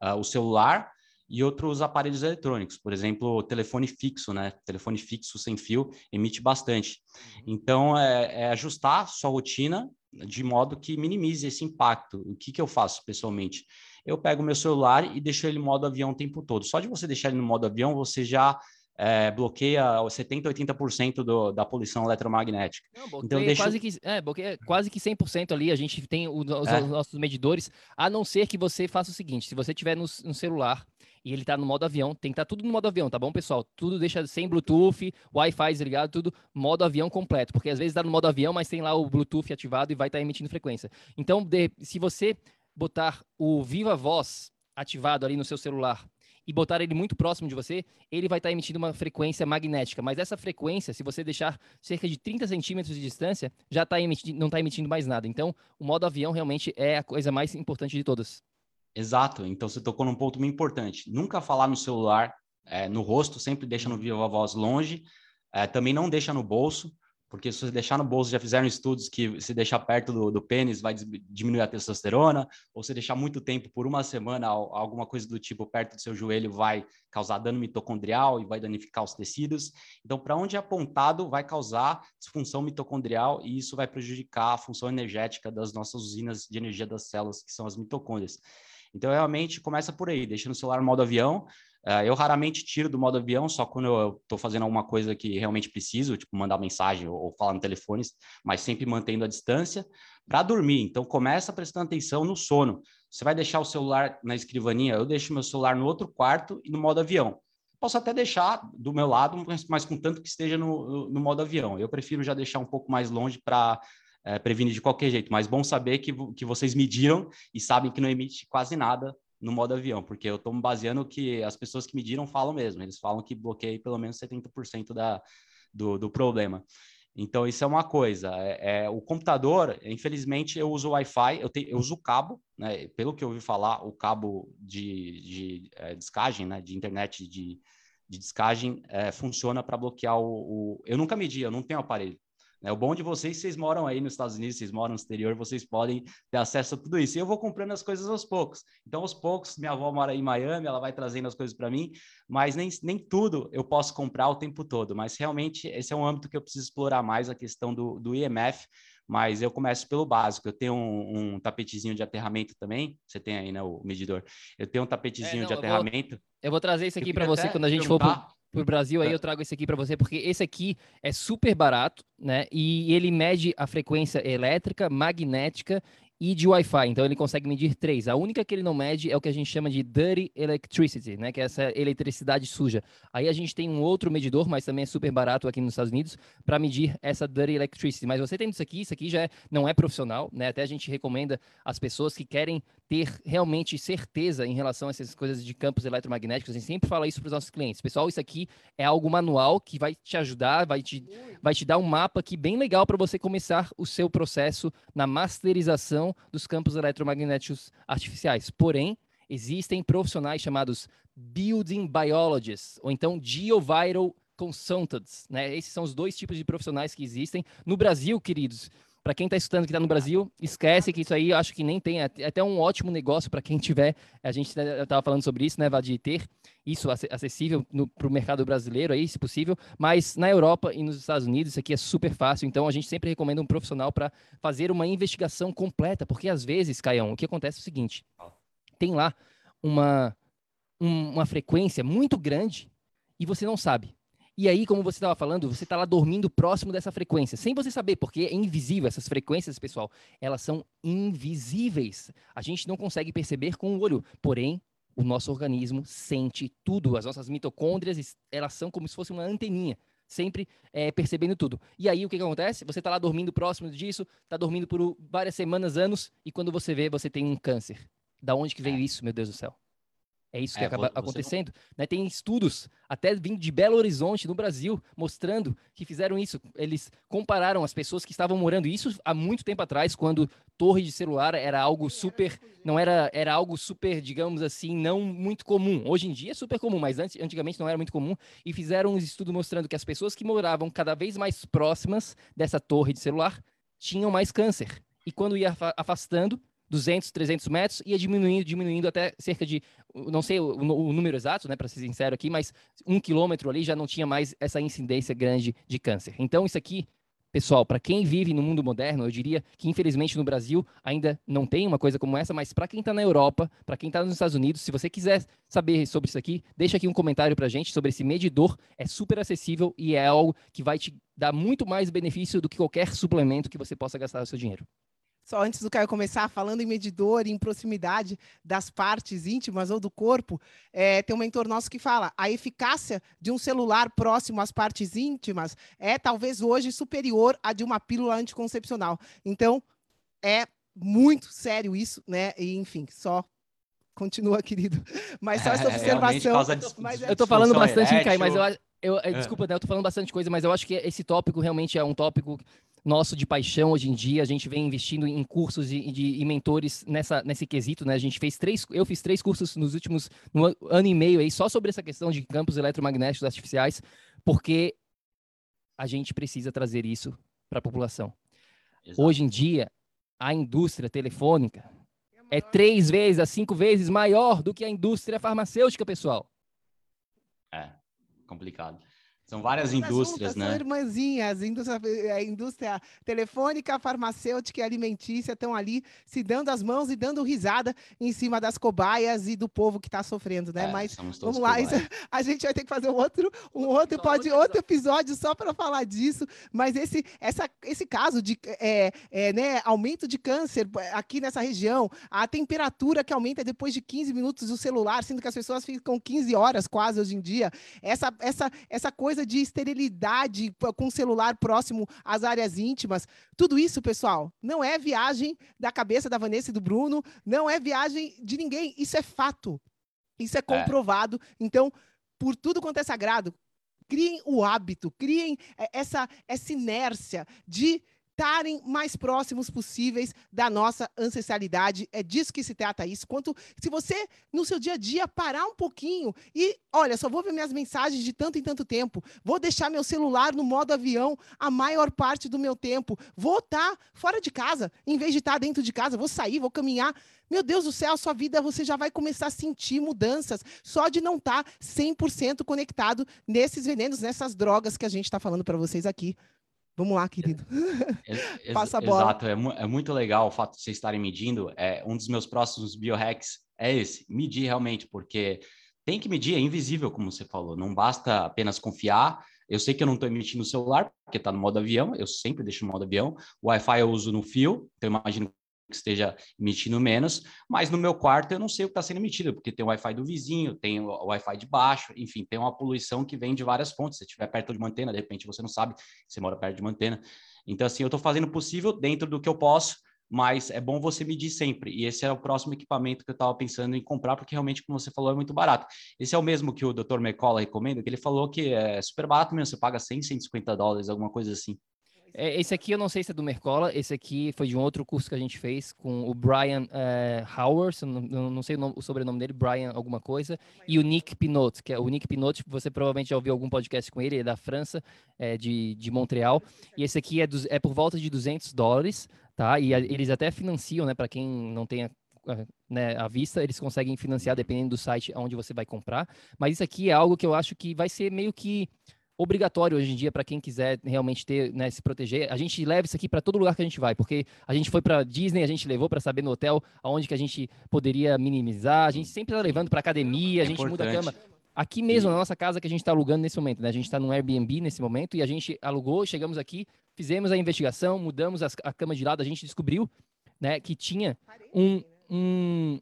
uh, o celular e outros aparelhos eletrônicos, por exemplo, o telefone fixo, né? Telefone fixo sem fio emite bastante. Uhum. Então, é, é ajustar sua rotina de modo que minimize esse impacto. O que, que eu faço pessoalmente? Eu pego meu celular e deixo ele no modo avião o tempo todo. Só de você deixar ele no modo avião, você já é, bloqueia 70%, 80% do, da poluição eletromagnética. Não, então, deixa... quase, que, é, bloqueia quase que 100% ali, a gente tem o, os, é. os, nossos medidores, a não ser que você faça o seguinte, se você tiver no, no celular e ele está no modo avião, tem que estar tá tudo no modo avião, tá bom, pessoal? Tudo deixa sem Bluetooth, Wi-Fi desligado, tudo modo avião completo, porque às vezes está no modo avião, mas tem lá o Bluetooth ativado e vai estar tá emitindo frequência. Então, de, se você botar o Viva Voz ativado ali no seu celular e botar ele muito próximo de você, ele vai estar tá emitindo uma frequência magnética. Mas essa frequência, se você deixar cerca de 30 centímetros de distância, já tá emitindo, não está emitindo mais nada. Então, o modo avião realmente é a coisa mais importante de todas. Exato. Então você tocou num ponto muito importante. Nunca falar no celular, é, no rosto, sempre deixa no viva voz longe. É, também não deixa no bolso, porque se você deixar no bolso, já fizeram estudos que se deixar perto do, do pênis vai diminuir a testosterona, ou se deixar muito tempo, por uma semana, alguma coisa do tipo perto do seu joelho vai causar dano mitocondrial e vai danificar os tecidos. Então, para onde é apontado, vai causar disfunção mitocondrial e isso vai prejudicar a função energética das nossas usinas de energia das células, que são as mitocôndrias. Então, realmente, começa por aí, deixa no celular modo avião. Uh, eu raramente tiro do modo avião, só quando eu estou fazendo alguma coisa que realmente preciso, tipo mandar mensagem ou, falar no telefone, mas sempre mantendo a distância para dormir. Então, começa prestando atenção no sono. Você vai deixar o celular na escrivaninha? Eu deixo meu celular no outro quarto e no modo avião. Posso até deixar do meu lado, mas, mas contanto que esteja no, no modo avião. Eu prefiro já deixar um pouco mais longe para é, prevenir de qualquer jeito. Mas bom saber que, que vocês mediram e sabem que não emite quase nada no modo avião, porque eu estou me baseando que as pessoas que mediram falam mesmo. Eles falam que bloqueia pelo menos 70% da, do, do problema. Então, isso é uma coisa. É, é o computador, infelizmente, eu uso Wi-Fi, eu, te, eu uso cabo, né? Pelo que eu ouvi falar, o cabo de, de é, descagem, né? De internet de, de descagem, é, funciona para bloquear o, o, Eu nunca medi, eu não tenho aparelho. Né? O bom de vocês, vocês moram aí nos Estados Unidos, vocês moram no exterior, vocês podem ter acesso a tudo isso. E eu vou comprando as coisas aos poucos. Então, aos poucos, minha avó mora em Miami, ela vai trazendo as coisas para mim, mas nem, nem tudo eu posso comprar o tempo todo. Mas realmente, esse é um âmbito que eu preciso explorar mais a questão do, do IMF. Mas eu começo pelo básico. Eu tenho um, um tapetezinho de aterramento também. Você tem aí, né, o medidor. Eu tenho um tapetezinho é, não, de aterramento. Eu vou, eu vou trazer isso aqui para você quando a gente for pro, pro Brasil, aí eu trago esse aqui para você, porque esse aqui é super barato, né? E ele mede a frequência elétrica, magnética e de Wi-Fi. Então ele consegue medir três. A única que ele não mede é o que a gente chama de dirty electricity, né? Que é essa eletricidade suja. Aí a gente tem um outro medidor, mas também é super barato aqui nos Estados Unidos, para medir essa dirty electricity. Mas você tem isso aqui, isso aqui já é, não é profissional, né? Até a gente recomenda às pessoas que querem ter realmente certeza em relação a essas coisas de campos eletromagnéticos. A gente sempre fala isso para os nossos clientes. Pessoal, isso aqui é algo manual que vai te ajudar, vai te, vai te dar um mapa aqui bem legal para você começar o seu processo na masterização dos campos eletromagnéticos artificiais. Porém, existem profissionais chamados Building Biologists, ou então Geoviral Consultants. Né? Esses são os dois tipos de profissionais que existem. No Brasil, queridos, para quem está estudando que está no Brasil, esquece que isso aí eu acho que nem tem. É até um ótimo negócio para quem tiver. A gente estava falando sobre isso, né, de ter isso acessível para o mercado brasileiro aí, se possível. Mas na Europa e nos Estados Unidos isso aqui é super fácil. Então a gente sempre recomenda um profissional para fazer uma investigação completa, porque às vezes, Caião, o que acontece é o seguinte: tem lá uma uma frequência muito grande e você não sabe. E aí, como você estava falando, você está lá dormindo próximo dessa frequência, sem você saber, porque é invisível. Essas frequências, pessoal, elas são invisíveis. A gente não consegue perceber com o olho. Porém, o nosso organismo sente tudo. As nossas mitocôndrias, elas são como se fosse uma anteninha, sempre é, percebendo tudo. E aí, o que, que acontece? Você está lá dormindo próximo disso, está dormindo por várias semanas, anos, e quando você vê, você tem um câncer. Da onde que veio é. isso, meu Deus do céu? É isso que é, acaba acontecendo. Não... Né? Tem estudos, até vindo de Belo Horizonte, no Brasil, mostrando que fizeram isso. Eles compararam as pessoas que estavam morando isso há muito tempo atrás, quando torre de celular era algo super, não era, era algo super, digamos assim, não muito comum. Hoje em dia é super comum, mas antes, antigamente não era muito comum. E fizeram um estudo mostrando que as pessoas que moravam cada vez mais próximas dessa torre de celular tinham mais câncer. E quando ia afastando, 200, 300 metros, ia diminuindo, diminuindo até cerca de, não sei o, o número exato, né, para ser sincero aqui, mas um quilômetro ali já não tinha mais essa incidência grande de câncer. Então, isso aqui, pessoal, para quem vive no mundo moderno, eu diria que infelizmente no Brasil ainda não tem uma coisa como essa, mas para quem está na Europa, para quem está nos Estados Unidos, se você quiser saber sobre isso aqui, deixa aqui um comentário para gente sobre esse medidor. É super acessível e é algo que vai te dar muito mais benefício do que qualquer suplemento que você possa gastar o seu dinheiro só antes do Caio começar, falando em medidor, em proximidade das partes íntimas ou do corpo, é, tem um mentor nosso que fala: a eficácia de um celular próximo às partes íntimas é talvez hoje superior à de uma pílula anticoncepcional. Então, é muito sério isso, né? E, enfim, só continua, [laughs] querido. Mas só essa é, observação. mas é... Eu tô falando bastante, Caio, mas eu, eu, é. desculpa, né, eu tô falando bastante coisa, mas eu acho que esse tópico realmente é um tópico nosso de paixão hoje em dia. A gente vem investindo em cursos e, de, e mentores nessa, nesse quesito, né? A gente fez três, eu fiz três cursos nos últimos no ano e meio aí só sobre essa questão de campos eletromagnéticos artificiais, porque a gente precisa trazer isso para a população. Exato. Hoje em dia, a indústria telefônica é três vezes a cinco vezes maior do que a indústria farmacêutica, pessoal. É complicado. São várias indústrias, né? São irmãzinhas, indústria, é, a indústria telefônica, farmacêutica e alimentícia estão ali se dando as mãos e dando risada em cima das cobaias e do povo que está sofrendo, né? É, Mas vamos lá, isso, [laughs] a gente vai ter que fazer um outro, um outro, pode, outro episódio só para falar disso. Mas esse, essa, esse caso de é, é, né, aumento de câncer aqui nessa região, a temperatura que aumenta depois de 15 minutos do celular, sendo que as pessoas ficam 15 horas quase hoje em dia, essa, essa, essa coisa coisa de esterilidade com o celular próximo às áreas íntimas. Tudo isso, pessoal, não é viagem da cabeça da Vanessa e do Bruno, não é viagem de ninguém. Isso é fato. Isso é, é. comprovado. É. Então, por tudo quanto é sagrado, criem o hábito, criem é, essa, essa inércia de estarem mais próximos possíveis da nossa ancestralidade. É disso que se trata isso. Quanto se você no seu dia a dia parar um pouquinho e, olha, só vou ver minhas mensagens de tanto em tanto tempo, vou deixar meu celular no modo avião a maior parte do meu tempo, vou estar tá fora de casa em vez de estar tá dentro de casa, vou sair, vou caminhar. Meu Deus do céu, a sua vida você já vai começar a sentir mudanças só de não estar tá 100% conectado nesses venenos, nessas drogas que a gente está falando para vocês aqui. Vamos lá, querido. É, [laughs] Passa a bola. Exato, é, é, muito legal o fato de vocês estarem medindo. É, um dos meus próximos biohacks é esse, medir realmente, porque tem que medir, é invisível, como você falou. Não basta apenas confiar. Eu sei que eu não estou emitindo o celular, porque está no modo avião, eu sempre deixo no modo avião. O Wi-Fi eu uso no fio, então imagino que esteja emitindo menos, mas no meu quarto eu não sei o que está sendo emitido, porque tem o Wi-Fi do vizinho, tem o Wi-Fi de baixo, enfim, tem uma poluição que vem de várias fontes. Se estiver perto de uma antena, de repente você não sabe você mora perto de uma antena. Então, assim, eu estou fazendo o possível dentro do que eu posso, mas é bom você medir sempre. E esse é o próximo equipamento que eu estava pensando em comprar, porque realmente, como você falou, é muito barato. Esse é o mesmo que o Dr. McCullough recomenda, que ele falou que é super barato mesmo, você paga 100, 150 dólares, alguma coisa assim. É, esse aqui eu não sei se é do Mercola, esse aqui foi de um outro curso que a gente fez com o Brian é, Howard, não, não sei o, nome, o, sobrenome dele, Brian alguma coisa, e o Nick Pinot, que é o Nick Pinot, você provavelmente já ouviu algum podcast com ele, ele é da França, é, de, de Montreal, e esse aqui é, do, é por volta de 200 dólares, tá? E a, eles até financiam, né, para quem não tenha né, à vista, eles conseguem financiar dependendo do site onde você vai comprar. Mas isso aqui é algo que eu acho que vai ser meio que obrigatório hoje em dia para quem quiser realmente ter, né, se proteger. A gente leva isso aqui para todo lugar que a gente vai, porque a gente foi para Disney, a gente levou para saber no hotel aonde que a gente poderia minimizar. A gente sempre está levando para academia, a gente Importante. muda a cama. Aqui mesmo, na nossa casa que a gente está alugando nesse momento, né? A gente está num Airbnb nesse momento e a gente alugou, chegamos aqui, fizemos a investigação, mudamos as, a cama de lado, a gente descobriu, né, que tinha um, um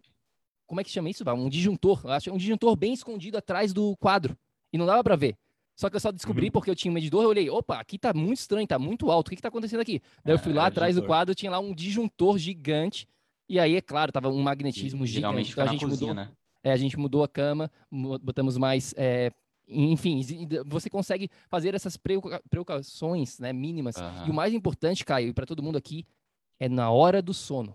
como é que chama isso? Um disjuntor, acho um disjuntor bem escondido atrás do quadro e não dava para ver. Só que eu só descobri uhum. porque eu tinha um medidor, eu olhei, opa, aqui tá muito estranho, tá muito alto, o que que tá acontecendo aqui? Daí eu fui lá é, atrás do quadro, tinha lá um disjuntor gigante, e aí, é claro, tava um magnetismo e, gigante. Então a gente cozinha, mudou, né? é, a gente mudou a cama, botamos mais, é, enfim, você consegue fazer essas precauções né, mínimas. Uhum. E o mais importante, Caio, e para todo mundo aqui, é na hora do sono.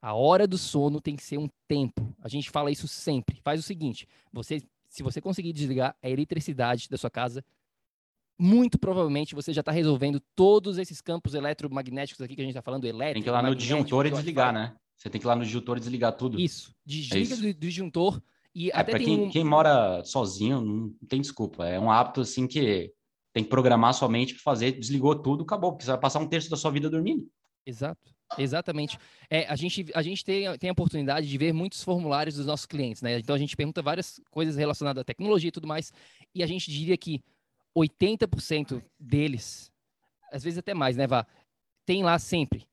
A hora do sono tem que ser um tempo. A gente fala isso sempre. Faz o seguinte: você se você conseguir desligar a eletricidade da sua casa, muito provavelmente você já está resolvendo todos esses campos eletromagnéticos aqui que a gente está falando, elétrico. Tem que ir lá no disjuntor e desligar, né? Você tem que ir lá no disjuntor e desligar tudo. Isso. Desliga é isso. Do, disjuntor e é, até quem, um... quem mora sozinho, não tem desculpa. É um hábito assim que tem que programar sua mente para fazer, desligou tudo, acabou, porque você vai passar um terço da sua vida dormindo. Exato. Exatamente. É, a gente, a gente tem, tem a oportunidade de ver muitos formulários dos nossos clientes, né? Então a gente pergunta várias coisas relacionadas à tecnologia e tudo mais, e a gente diria que 80% deles, às vezes até mais, né, Vá? Tem lá sempre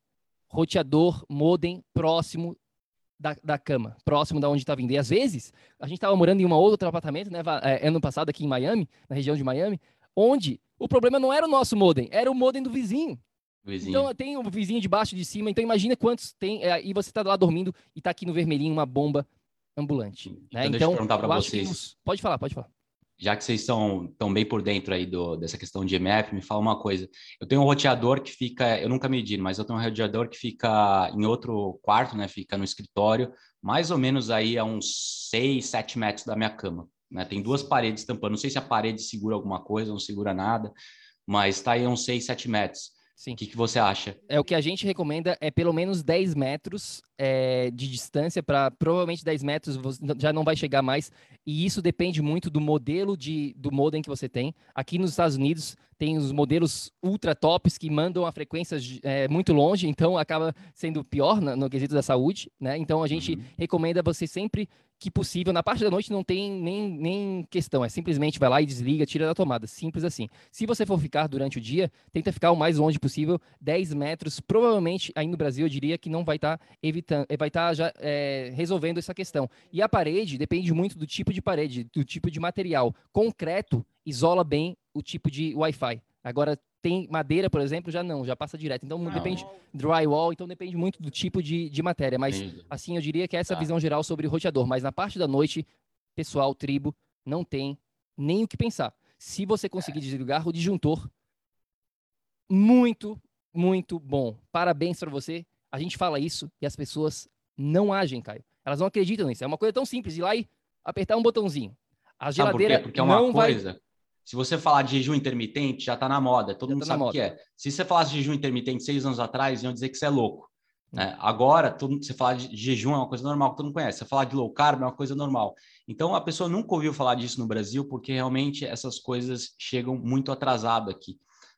roteador, modem próximo da, da cama, próximo da onde está vindo. E às vezes, a gente estava morando em uma outro apartamento, né, Vá? É, ano passado aqui em Miami, na região de Miami, onde o problema não era o nosso modem, era o modem do vizinho. Vizinho. Então tem um vizinho de baixo de cima, então imagina quantos tem, é, e você está lá dormindo e está aqui no vermelhinho uma bomba ambulante. Né? Então, deixa eu então, perguntar para vocês. Pode falar, pode falar. Já que vocês estão tão bem por dentro aí do, dessa questão de MF, me fala uma coisa. Eu tenho um roteador que fica, eu nunca medi, mas eu tenho um roteador que fica em outro quarto, né? Fica no escritório, mais ou menos aí a uns 6, 7 metros da minha cama. Né? Tem duas paredes tampando. Não sei se a parede segura alguma coisa, não segura nada, mas está aí a uns 6, 7 metros. Sim. O que, que, você acha? É o que a gente recomenda é pelo menos 10 metros é, de distância para provavelmente 10 metros já não vai chegar mais e isso depende muito do modelo de do modem que você tem. Aqui nos Estados Unidos tem os modelos ultra tops que mandam a frequência é, muito longe, então acaba sendo pior no, no quesito da saúde, né? Então a gente uhum. recomenda você sempre que possível. Na parte da noite não tem nem, nem questão, é simplesmente vai lá e desliga, tira da tomada, simples assim. Se você for ficar durante o dia, tenta ficar o mais longe possível, 10 metros. Provavelmente aí no Brasil eu diria que não vai estar tá evitando, vai estar tá já é, resolvendo essa questão. E a parede depende muito do tipo de parede, do tipo de material. Concreto isola bem o tipo de Wi-Fi. Agora, tem madeira, por exemplo, já não, já passa direto. Então, não. depende drywall, então depende muito do tipo de, de matéria. Mas, Entendi. assim, eu diria que é essa tá. visão geral sobre o roteador. Mas na parte da noite, pessoal, tribo, não tem nem o que pensar. Se você conseguir é. desligar o disjuntor, muito, muito bom. Parabéns para você. A gente fala isso e as pessoas não agem, Caio. Elas não acreditam nisso. É uma coisa tão simples, ir lá e apertar um botãozinho. A geladeira Porque é uma não coisa... vai se você falar de jejum intermitente, já está na moda, todo já mundo tá sabe o que é. Se você falasse de jejum intermitente seis anos atrás, iam dizer que você é louco. Né? Agora, todo, você falar de jejum é uma coisa normal que todo mundo conhece. Você falar de low carb é uma coisa normal. Então, a pessoa nunca ouviu falar disso no Brasil, porque realmente essas coisas chegam muito atrasado aqui.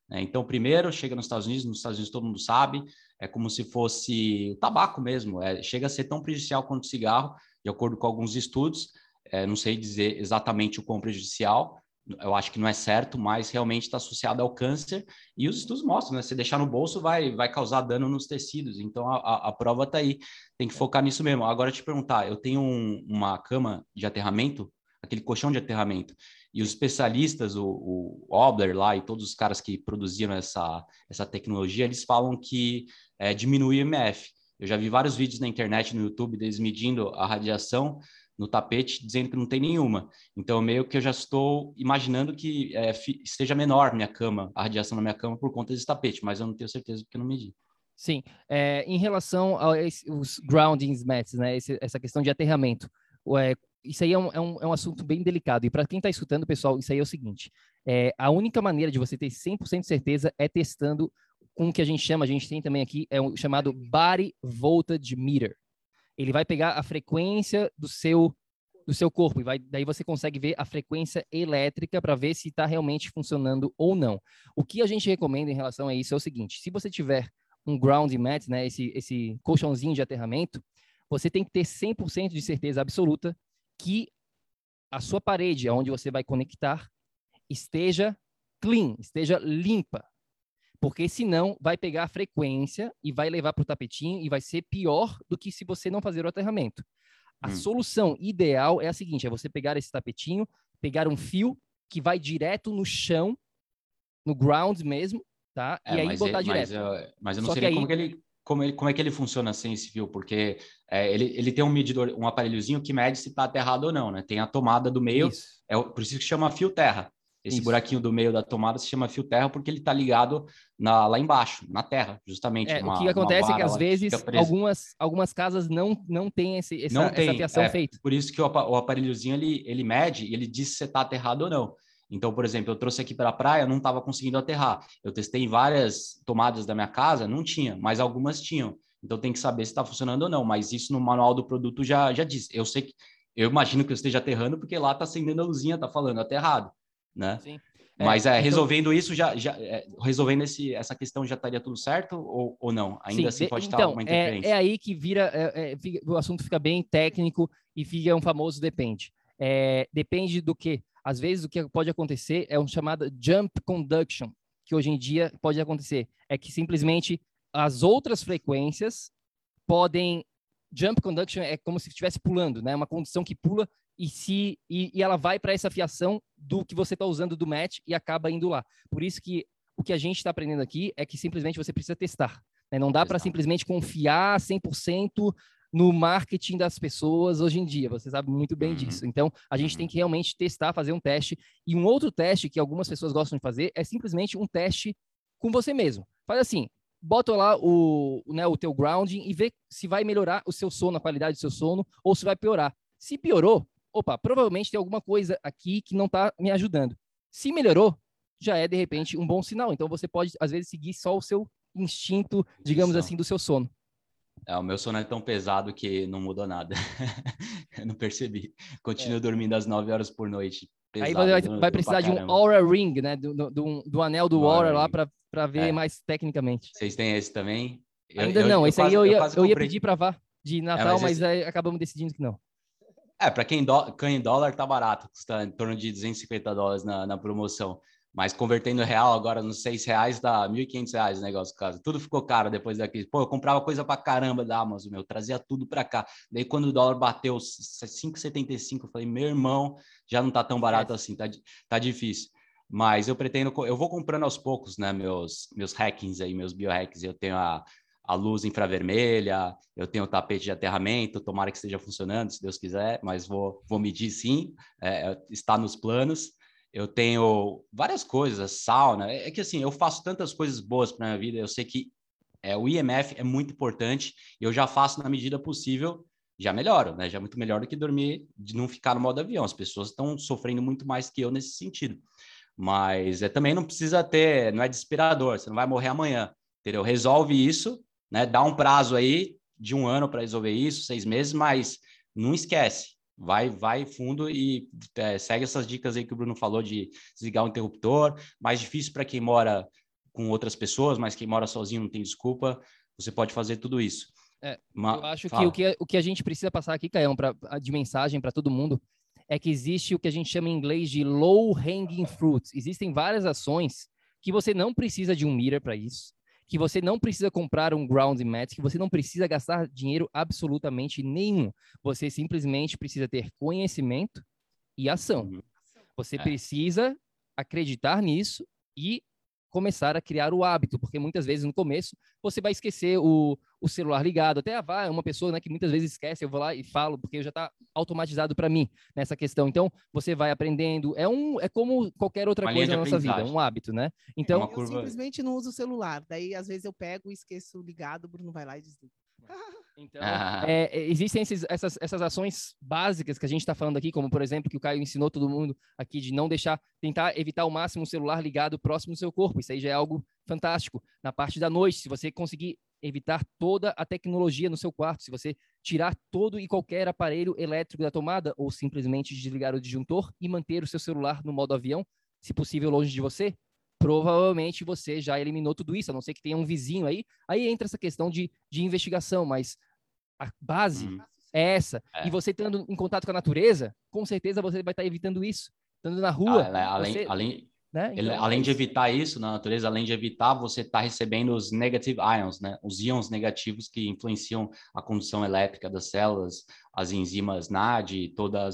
Né? Então, primeiro, chega nos Estados Unidos, nos Estados Unidos todo mundo sabe, é como se fosse tabaco mesmo, é, chega a ser tão prejudicial quanto o cigarro, de acordo com alguns estudos, é, não sei dizer exatamente o quão prejudicial, eu acho que não é certo, mas realmente está associado ao câncer. E os estudos mostram, né? Se deixar no bolso, vai, vai causar dano nos tecidos. Então a, a, a prova está aí. Tem que focar nisso mesmo. Agora, te perguntar: eu tenho um, uma cama de aterramento, aquele colchão de aterramento, e os especialistas, o, o Obler lá e todos os caras que produziram essa, essa tecnologia, eles falam que é, diminui o MF. Eu já vi vários vídeos na internet, no YouTube, deles medindo a radiação no tapete dizendo que não tem nenhuma. Então, meio que eu já estou imaginando que é, esteja menor minha cama, a radiação na minha cama por conta desse tapete, mas eu não tenho certeza porque eu não medi. Sim, é, em relação aos grounding mats, né, esse, essa questão de aterramento, é, isso aí é um, é um, é um, assunto bem delicado. E para quem está escutando, pessoal, isso aí é o seguinte: é, a única maneira de você ter 100% de certeza é testando com o que a gente chama, a gente tem também aqui, é o chamado Body Voltage Meter ele vai pegar a frequência do seu do seu corpo e vai, daí você consegue ver a frequência elétrica para ver se está realmente funcionando ou não. O que a gente recomenda em relação a isso é o seguinte: se você tiver um ground mat, né, esse esse colchãozinho de aterramento, você tem que ter 100% de certeza absoluta que a sua parede, onde você vai conectar, esteja clean, esteja limpa, porque senão vai pegar a frequência e vai levar para o tapetinho e vai ser pior do que se você não fazer o aterramento. A hum. solução ideal é a seguinte: é você pegar esse tapetinho, pegar um fio que vai direto no chão, no ground mesmo, tá? É, e aí botar é, direto. Mas eu, mas eu não Só sei aí... como, que ele, como, ele, como é que ele funciona sem esse fio, porque é, ele, ele tem um medidor, um aparelhozinho que mede se está aterrado ou não, né? Tem a tomada do meio, isso. é por isso que chama fio terra. Esse Isso. buraquinho do meio da tomada se chama fio terra porque ele está ligado na, lá embaixo, na terra, justamente. É, uma, o que acontece é que às vezes algumas, algumas casas não, não têm esse, essa, não tem, essa fiação é, feita. Por isso que o, o aparelhozinho ele, ele mede e ele diz se você está aterrado ou não. Então, por exemplo, eu trouxe aqui para a praia, não estava conseguindo aterrar. Eu testei várias tomadas da minha casa, não tinha, mas algumas tinham. Então tem que saber se está funcionando ou não. Mas isso no manual do produto já, já diz. Eu sei que eu imagino que eu esteja aterrando, porque lá está acendendo a luzinha, está falando aterrado né? Sim. É, Mas é, então... resolvendo isso, já, já é, resolvendo esse, essa questão, já estaria tudo certo ou, ou não? Ainda Sim, assim pode então, estar alguma interferência? É, é aí que vira, é, é, fica, o assunto fica bem técnico e fica um famoso depende. depende do que? Às vezes o que pode acontecer é um chamado jump conduction, que hoje em dia pode acontecer. É que simplesmente as outras frequências podem jump conduction é como se estivesse pulando, né? Uma condição que pula e se e, e ela vai para essa fiação do que você está usando do match e acaba indo lá. Por isso que o que a gente está aprendendo aqui é que simplesmente você precisa testar. Né? Não dá para simplesmente confiar 100% no marketing das pessoas hoje em dia. Você sabe muito bem uhum. disso. Então, a gente tem uhum. que realmente testar, fazer um teste. E um outro teste que algumas pessoas gostam de fazer é simplesmente um teste com você mesmo. Faz assim, bota lá o, né, o teu grounding e vê se vai melhorar o seu sono, a qualidade do seu sono, ou se vai piorar. Se piorou, opa, provavelmente tem alguma coisa aqui que não está me ajudando. Se melhorou, já é, de repente, um bom sinal. Então, você pode, às vezes, seguir só o seu instinto, digamos assim, do seu sono. É, o meu sono é tão pesado que não mudou nada. [laughs] eu não percebi. Continuo é. dormindo às 9 horas por noite. Pesado, Aí vai, vai precisar de um Aura Ring, né? Do, do, do, anel do Aura lá para ver é. mais tecnicamente. Vocês têm esse também? Ainda eu, não, eu, esse aí eu ia, eu, eu ia pedir para vá de Natal, é, mas, mas esse... aí acabamos decidindo que não. É, para quem do... em dólar tá barato, custa em torno de 250 dólares na, na promoção. Mas convertendo real agora nos seis reais dá 1.500 reais o negócio casa. Tudo ficou caro depois da crise. Pô, eu comprava coisa para caramba da Amazon, meu, trazia tudo para cá. Daí quando o dólar bateu 5,75, eu falei, meu irmão, já não tá tão barato é. assim, tá, tá difícil. Mas eu pretendo, eu vou comprando aos poucos, né, meus, meus hackings aí, meus biohacks. Eu tenho a, a luz infravermelha, eu tenho o tapete de aterramento, tomara que esteja funcionando, se Deus quiser, mas vou, vou medir sim, é, está nos planos eu tenho várias coisas, sauna. É, é que assim, eu faço tantas coisas boas para minha vida, eu sei que é, o IMF é muito importante, eu já faço na medida possível, já melhoro, né? Já é muito melhor do que dormir, de não ficar no modo avião. As pessoas estão sofrendo muito mais que eu nesse sentido. Mas é, também não precisa ter, não é desesperador, você não vai morrer amanhã, entendeu? Resolve isso, né? Dá um prazo aí de um ano para resolver isso, seis meses, mas não esquece vai, vai fundo e é, segue essas dicas aí que o Bruno falou de desligar o interruptor. Mais difícil para quem mora com outras pessoas, mas quem mora sozinho não tem desculpa. Você pode fazer tudo isso. É, eu acho fala. que o, que o que a gente precisa passar aqui, Caião, pra, de mensagem para todo mundo, é que existe o que a gente chama em inglês de low hanging fruits. Existem várias ações que você não precisa de um meter para isso que você não precisa comprar um ground mat, que você não precisa gastar dinheiro absolutamente nenhum. Você simplesmente precisa ter conhecimento e ação. Uhum. Você é. precisa acreditar nisso e começar a criar o hábito, porque muitas vezes no começo você vai esquecer o, o celular ligado. Até a Vá é uma pessoa né, que muitas vezes esquece, eu vou lá e falo, porque já está automatizado para mim nessa questão. Então, você vai aprendendo. É, um, é como qualquer outra uma coisa na nossa vida, um hábito, né? Então, eu curva... simplesmente não uso o celular. Daí, às vezes, eu pego e esqueço ligado, o Bruno vai lá e desliga. [laughs] Então, ah. é, é, existem esses, essas, essas ações básicas que a gente está falando aqui, como, por exemplo, que o Caio ensinou todo mundo aqui de não deixar, tentar evitar ao máximo o celular ligado próximo do seu corpo. Isso aí já é algo fantástico. Na parte da noite, se você conseguir evitar toda a tecnologia no seu quarto, se você tirar todo e qualquer aparelho elétrico da tomada ou simplesmente desligar o disjuntor e manter o seu celular no modo avião, se possível longe de você, provavelmente você já eliminou tudo isso, a não ser que tenha um vizinho aí. Aí entra essa questão de, de investigação, mas a base hum. é essa. É. E você estando em contato com a natureza, com certeza você vai estar evitando isso. Estando na rua. Ah, além, você... além, né? Então, é além de evitar isso na natureza, além de evitar, você está recebendo os negative ions, né? Os íons negativos que influenciam a condução elétrica das células, as enzimas NAD, toda,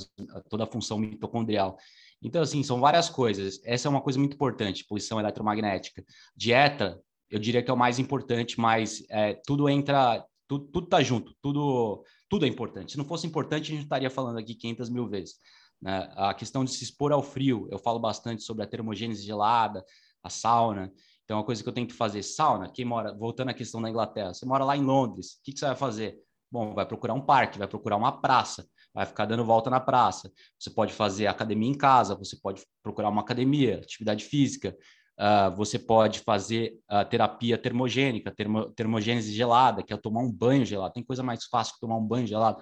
toda a função mitocondrial. Então, assim, são várias coisas. Essa é uma coisa muito importante, poluição eletromagnética. Dieta, eu diria que é o mais importante, mas é, tudo entra, tudo, tudo tá junto, tudo, tudo é importante. Se não fosse importante, a gente estaria falando aqui 500 mil vezes. Né? A questão de se expor ao frio, eu falo bastante sobre a termogênese gelada, a sauna. Então, uma coisa que eu tento fazer. Sauna, quem mora, voltando à questão da Inglaterra, você mora lá em Londres, o que, que você vai fazer? Bom, vai procurar um parque, vai procurar uma praça vai ficar dando volta na praça. Você pode fazer academia em casa, você pode procurar uma academia, atividade física, uh, você pode fazer uh, terapia termogênica, termo, termogênese gelada, que é tomar um banho gelado. Tem coisa mais fácil que tomar um banho gelado.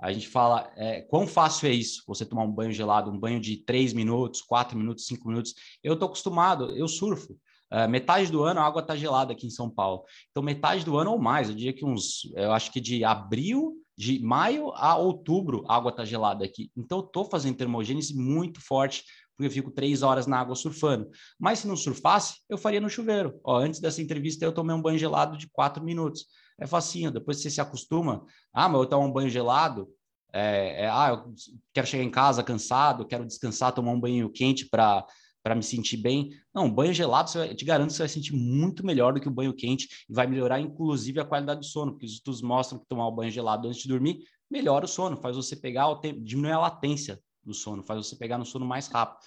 A gente fala, é, quão fácil é isso, você tomar um banho gelado, um banho de três minutos, quatro minutos, cinco minutos. Eu estou acostumado, eu surfo. Uh, metade do ano a água está gelada aqui em São Paulo. Então, metade do ano ou mais, eu diria que uns, eu acho que de abril de maio a outubro, a água está gelada aqui. Então, eu estou fazendo termogênese muito forte, porque eu fico três horas na água surfando. Mas se não surfasse, eu faria no chuveiro. Ó, antes dessa entrevista, eu tomei um banho gelado de quatro minutos. É facinho, depois você se acostuma. Ah, mas eu tomo um banho gelado. É, é, ah, eu quero chegar em casa cansado, quero descansar, tomar um banho quente para para me sentir bem. Não, banho gelado, eu te garanto que você vai sentir muito melhor do que o banho quente e vai melhorar, inclusive, a qualidade do sono, porque os estudos mostram que tomar o banho gelado antes de dormir melhora o sono, faz você pegar o tempo, diminui a latência do sono, faz você pegar no sono mais rápido.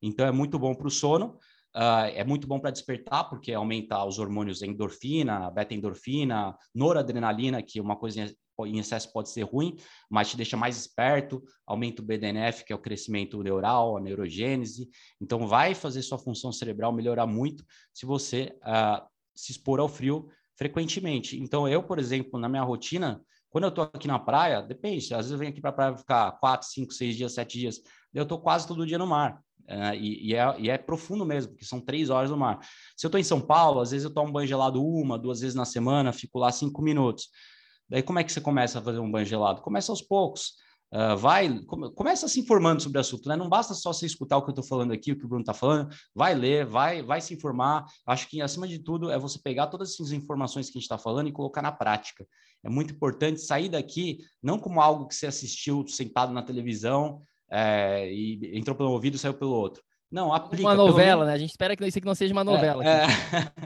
Então, é muito bom para o sono. Uh, é muito bom para despertar, porque aumenta os hormônios endorfina, beta-endorfina, noradrenalina, que uma coisa em excesso pode ser ruim, mas te deixa mais esperto, aumenta o BDNF, que é o crescimento neural, a neurogênese. Então, vai fazer sua função cerebral melhorar muito se você uh, se expor ao frio frequentemente. Então, eu, por exemplo, na minha rotina, quando eu estou aqui na praia, depende, às vezes eu venho aqui para a praia ficar quatro, cinco, seis dias, sete dias, eu estou quase todo dia no mar. Uh, e, e, é, e, é, profundo mesmo, porque são três horas no mar. Se eu estou em São Paulo, às vezes eu tomo banho gelado uma, duas vezes na semana, fico lá cinco minutos. Daí como é que você começa a fazer um banho gelado? Começa aos poucos. Uh, vai, come, começa se informando sobre o assunto, né? Não basta só você escutar o que eu estou falando aqui, o que o Bruno está falando, vai ler, vai, vai se informar. Acho que, acima de tudo, é você pegar todas essas informações que a gente está falando e colocar na prática. É muito importante sair daqui, não como algo que você assistiu sentado na televisão é, e entrou pelo ouvido e saiu pelo outro. Não, aplica. Uma novela, menos... né? A gente espera que isso aqui não seja uma é, novela. É, é...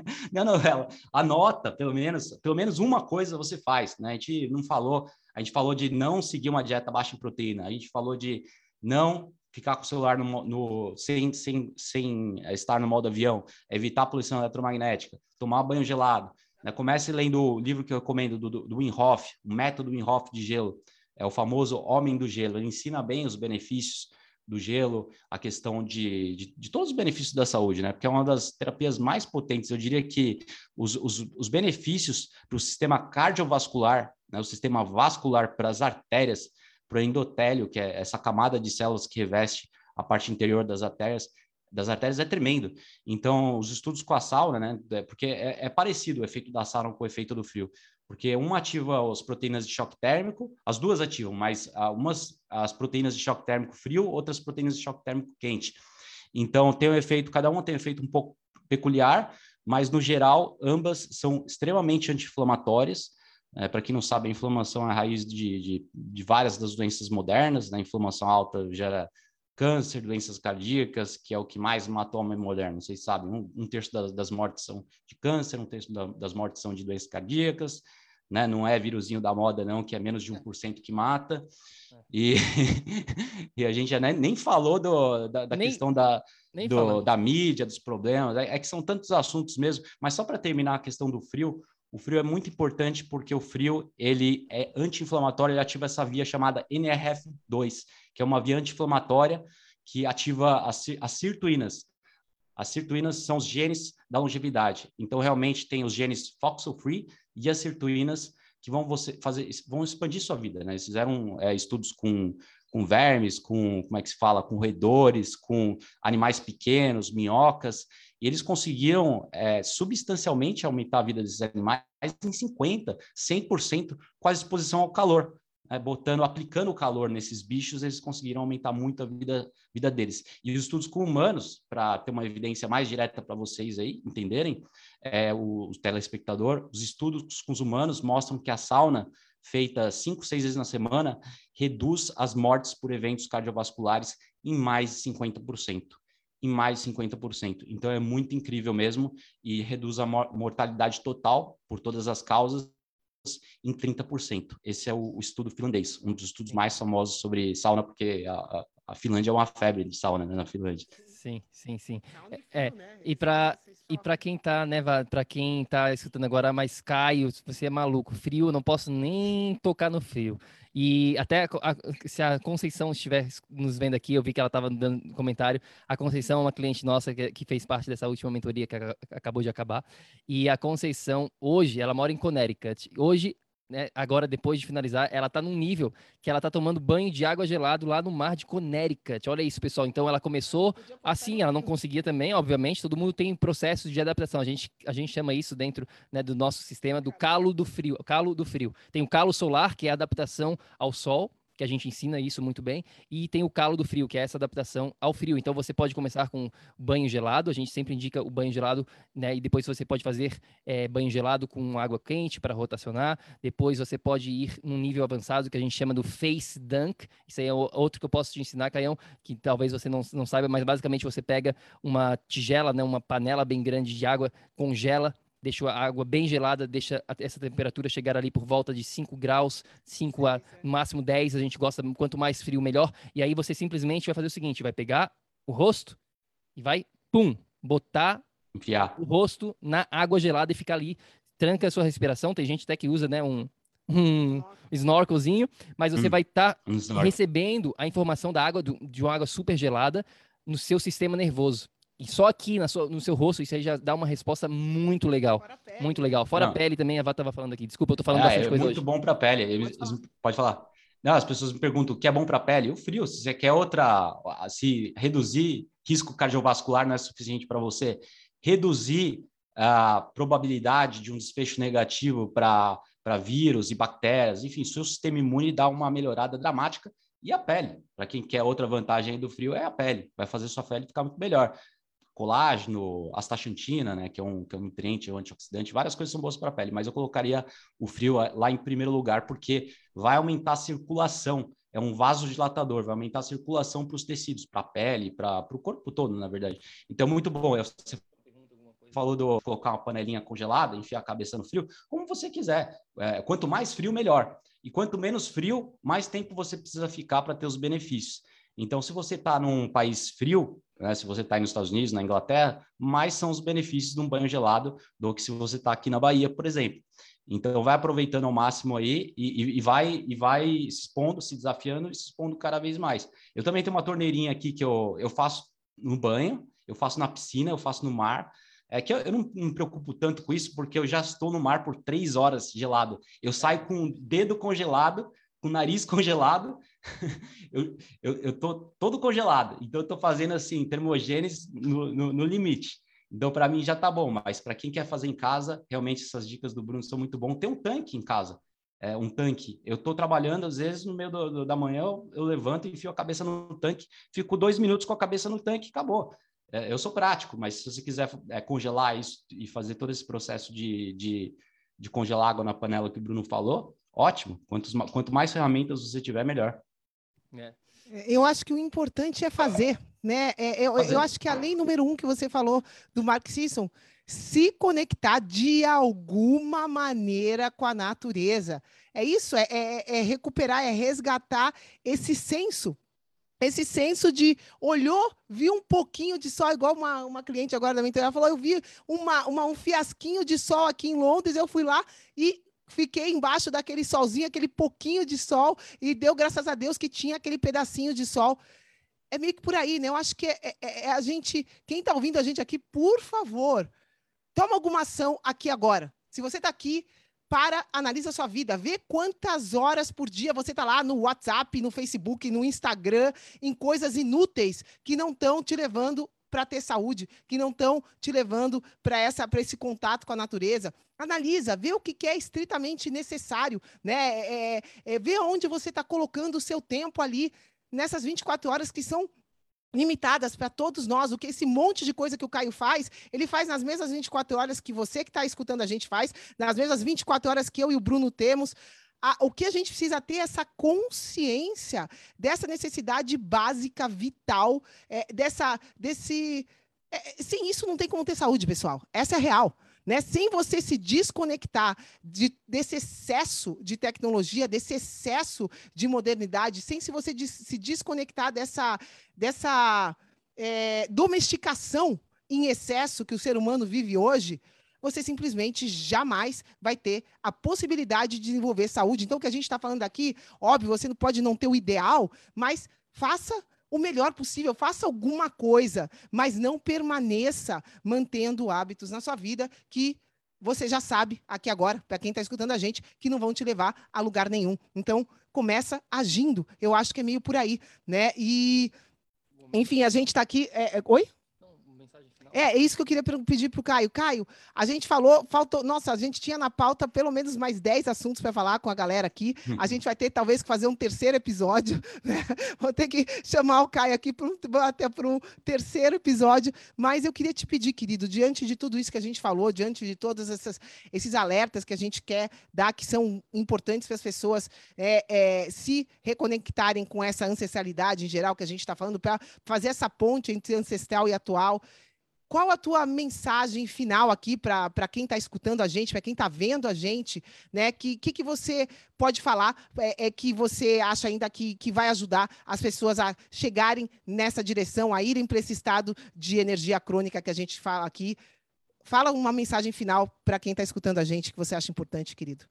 [laughs] não é novela. Anota, pelo menos, pelo menos uma coisa você faz, né? A gente não falou, a gente falou de não seguir uma dieta baixa em proteína, a gente falou de não ficar com o celular no, no sem, sem, sem estar no modo avião, evitar a poluição eletromagnética, tomar banho gelado. Né? Comece lendo o livro que eu recomendo do, do, do o método Wim Hof de gelo. É o famoso Homem do Gelo. Ele ensina bem os benefícios do gelo, a questão de, de, de, todos os benefícios da saúde, né? Porque é uma das terapias mais potentes. Eu diria que os, os, os benefícios para o sistema cardiovascular, né? o sistema vascular para as artérias, para o endotélio, que é essa camada de células que reveste a parte interior das artérias, das artérias é tremendo. Então, os estudos com a sauna, né? É, porque é, é parecido o efeito da sauna com o efeito do frio porque uma ativa as proteínas de choque térmico, as duas ativam, mas uh, umas as proteínas de choque térmico frio, outras proteínas de choque térmico quente. Então tem um efeito, cada uma tem um efeito um pouco peculiar, mas no geral ambas são extremamente anti-inflamatórias. É, Para quem não sabe, a inflamação é a raiz de, de, de várias das doenças modernas. Né? A inflamação alta gera câncer, doenças cardíacas, que é o que mais matou o homem moderno. Vocês sabem, um, um terço das, das, mortes são de câncer, um terço da, das mortes são de doenças cardíacas, né? Não é vírusinho da moda, não, que é menos de 1% que mata. E, [laughs] e a gente já nem, nem falou do, da, da nem, questão da, do, da mídia, dos problemas. É, é que são tantos assuntos mesmo. Mas só para terminar a questão do frio, o frio é muito importante porque o frio ele é anti-inflamatório, ele ativa essa via chamada NRF2, que é uma via anti-inflamatória que ativa as, as sirtuínas. As sirtuínas são os genes da longevidade. Então, realmente, tem os genes FOXO3 e as sirtuínas que vão, você fazer, vão expandir sua vida. Né? Eles fizeram é, estudos com, com vermes, com, como é que se fala, com roedores, com animais pequenos, minhocas, e eles conseguiram é, substancialmente aumentar a vida desses animais em 50%, 100% com a exposição ao calor. Né? Botando, aplicando o calor nesses bichos, eles conseguiram aumentar muito a vida, vida deles. E os estudos com humanos, para ter uma evidência mais direta para vocês aí entenderem, é, o, o telespectador, os estudos com os humanos mostram que a sauna feita cinco, seis vezes na semana reduz as mortes por eventos cardiovasculares em mais de 50% em mais de 50%. Então é muito incrível mesmo e reduz a mortalidade total por todas as causas em 30%. Esse é o, o estudo finlandês, um dos estudos mais famosos sobre sauna, porque a, a Finlândia é uma febre de sauna né, na Finlândia. Sim, sim, sim. É, né? e para e para quem tá, né, para quem tá escutando agora, mas Caio, você é maluco, frio, não posso nem tocar no frio. E até a, a, se a Conceição estiver nos vendo aqui, eu vi que ela estava dando comentário. A Conceição é uma cliente nossa que, que, fez parte dessa última mentoria que acabou de acabar. E a Conceição, hoje, ela mora em Connecticut. Hoje, né, agora depois de finalizar, ela está num nível que ela está tomando banho de água gelado lá no mar de Connecticut. Olha isso, pessoal. Então ela começou assim, ela não conseguia também, obviamente. Todo mundo tem processos de adaptação. A gente, a gente chama isso dentro né, do nosso sistema do calo do frio. Calo do frio. Tem o calo solar, que é a adaptação ao sol que a gente ensina isso muito bem, e tem o calo do frio, que é essa adaptação ao frio. Então você pode começar com banho gelado, a gente sempre indica o banho gelado, né? E depois você pode fazer é, banho gelado com água quente para rotacionar. Depois você pode ir num nível avançado que a gente chama do face dunk. Isso aí é outro que eu posso te ensinar, Caião, que talvez você não, não saiba, mas basicamente você pega uma tigela, né, uma panela bem grande de água, congela deixa a água bem gelada, deixa essa temperatura chegar ali por volta de 5 graus, 5 a no máximo 10, a gente gosta, quanto mais frio, melhor. E aí você simplesmente vai fazer o seguinte, vai pegar o rosto e vai, pum, botar Enfiar. o rosto na água gelada e ficar ali, tranca a sua respiração. Tem gente até que usa, né, um, um snorkelzinho, mas você hum, vai estar tá um recebendo a informação da água, do, de uma água super gelada, no seu sistema nervoso. E só aqui na sua, no seu rosto, isso aí já dá uma resposta muito legal. Muito legal. Fora Não. a pele também, a Vá estava falando aqui. Desculpa, eu tô falando é, bastante é coisa muito bom para a pele. Eles, pode falar. Não, as pessoas me perguntam o que é bom para a pele. O frio, se você quer outra, se reduzir risco cardiovascular não é suficiente para você, reduzir a probabilidade de um desfecho negativo para vírus e bactérias, enfim, seu sistema imune dá uma melhorada dramática. E a pele, para quem quer outra vantagem do frio, é a pele. Vai fazer sua pele ficar muito melhor colágeno, astaxantina, né, que é um, que é um nutriente, um antioxidante, várias coisas são boas para a pele, mas eu colocaria o frio eh, lá em primeiro lugar, porque vai aumentar a circulação, é um vasodilatador, vai aumentar a circulação para os tecidos, para a pele, para o corpo todo, na verdade. Então, muito bom. Você falou do colocar uma panelinha congelada, enfiar a cabeça no frio, como você quiser. É, quanto mais frio, melhor. E quanto menos frio, mais tempo você precisa ficar para ter os benefícios. Então, se você está num país frio, né, se você está nos Estados Unidos, na Inglaterra, mais são os benefícios de um banho gelado do que se você está aqui na Bahia, por exemplo. Então, vai aproveitando ao máximo aí e, e, vai, e vai se expondo, se desafiando e se expondo cada vez mais. Eu também tenho uma torneirinha aqui que eu, eu faço no banho, eu faço na piscina, eu faço no mar. É que eu, eu não, não, me preocupo tanto com isso, porque eu já estou no mar por três horas gelado. Eu saio com o dedo congelado, com o nariz [laughs] congelado, [laughs] eu, eu, eu tô todo congelado. Então, eu tô fazendo assim, termogênese no, no, no limite. Então, para mim já tá bom, mas para quem quer fazer em casa, realmente essas dicas do Bruno são muito bom. Tem um tanque em casa, é, um tanque. Eu estou trabalhando, às vezes, no meio do, do, da manhã, eu, eu, levanto e enfio a cabeça no tanque, fico dois minutos com a cabeça no tanque e acabou. É, eu sou prático, mas se você quiser é, congelar isso e fazer todo esse processo de, de, de congelar água na panela que o Bruno falou, ótimo. Quantos, quanto mais ferramentas você tiver, melhor. É. Eu acho que o importante é fazer, né? É, eu, fazer. eu acho que a lei número um que você falou do Mark Sisson, se conectar de alguma maneira com a natureza. É isso, é, é, é recuperar, é resgatar esse senso esse senso de olhou, viu um pouquinho de sol, igual uma, uma cliente agora da minha falou, eu vi uma, uma, um fiasquinho de sol aqui em Londres, eu fui lá e fiquei embaixo daquele solzinho, aquele pouquinho de sol, e deu graças a Deus que tinha aquele pedacinho de sol. É meio que por aí, né? Eu acho que é, é, é a gente. Quem está ouvindo a gente aqui, por favor, toma alguma ação aqui agora. Se você está aqui, para, analisa a sua vida, vê quantas horas por dia você está lá no WhatsApp, no Facebook, no Instagram, em coisas inúteis que não estão te levando para ter saúde, que não estão te levando para essa para esse contato com a natureza. Analisa, vê o que, que é estritamente necessário, né? É, é, é vê onde você está colocando o seu tempo ali nessas 24 horas que são limitadas para todos nós, o que esse monte de coisa que o Caio faz, ele faz nas mesmas 24 horas que você que está escutando a gente faz, nas mesmas 24 horas que eu e o Bruno temos a, o que a gente precisa ter é essa consciência dessa necessidade básica, vital, é, dessa, desse. É, sem isso não tem como ter saúde, pessoal. Essa é real. Né? Sem você se desconectar de, desse excesso de tecnologia, desse excesso de modernidade, sem se você des, se desconectar dessa, dessa é, domesticação em excesso que o ser humano vive hoje, você simplesmente jamais vai ter a possibilidade de desenvolver saúde. Então, o que a gente está falando aqui, óbvio, você não pode não ter o ideal, mas faça o melhor possível, faça alguma coisa, mas não permaneça mantendo hábitos na sua vida que você já sabe aqui agora, para quem está escutando a gente, que não vão te levar a lugar nenhum. Então, começa agindo. Eu acho que é meio por aí, né? E, enfim, a gente está aqui. É, é... Oi? É, é isso que eu queria pedir para o Caio. Caio, a gente falou, faltou. Nossa, a gente tinha na pauta pelo menos mais 10 assuntos para falar com a galera aqui. A [laughs] gente vai ter talvez que fazer um terceiro episódio. [laughs] Né? Vou ter que chamar o Caio aqui um, até para um terceiro episódio. Mas eu queria te pedir, querido, diante de tudo isso que a gente falou, diante de todos essas, esses alertas que a gente quer dar, que são importantes para as pessoas é, é, se reconectarem com essa ancestralidade em geral que a gente está falando, para fazer essa ponte entre ancestral e atual qual a tua mensagem final aqui para quem está escutando a gente, para quem está vendo a gente, né? Que, que, que você pode falar é, é, que você acha ainda que, que vai ajudar as pessoas a chegarem nessa direção, a irem para esse estado de energia crônica que a gente fala aqui? Fala uma mensagem final para quem está escutando a gente que você acha importante, querido.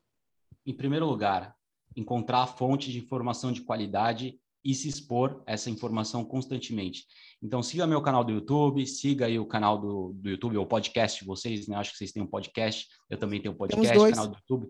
Em primeiro lugar, encontrar a fonte de informação de qualidade e se expor essa informação constantemente. Então, siga meu canal do YouTube, siga aí o canal do, do YouTube, ou podcast de vocês, né? Acho que vocês têm um podcast, eu também tenho um podcast, canal do YouTube,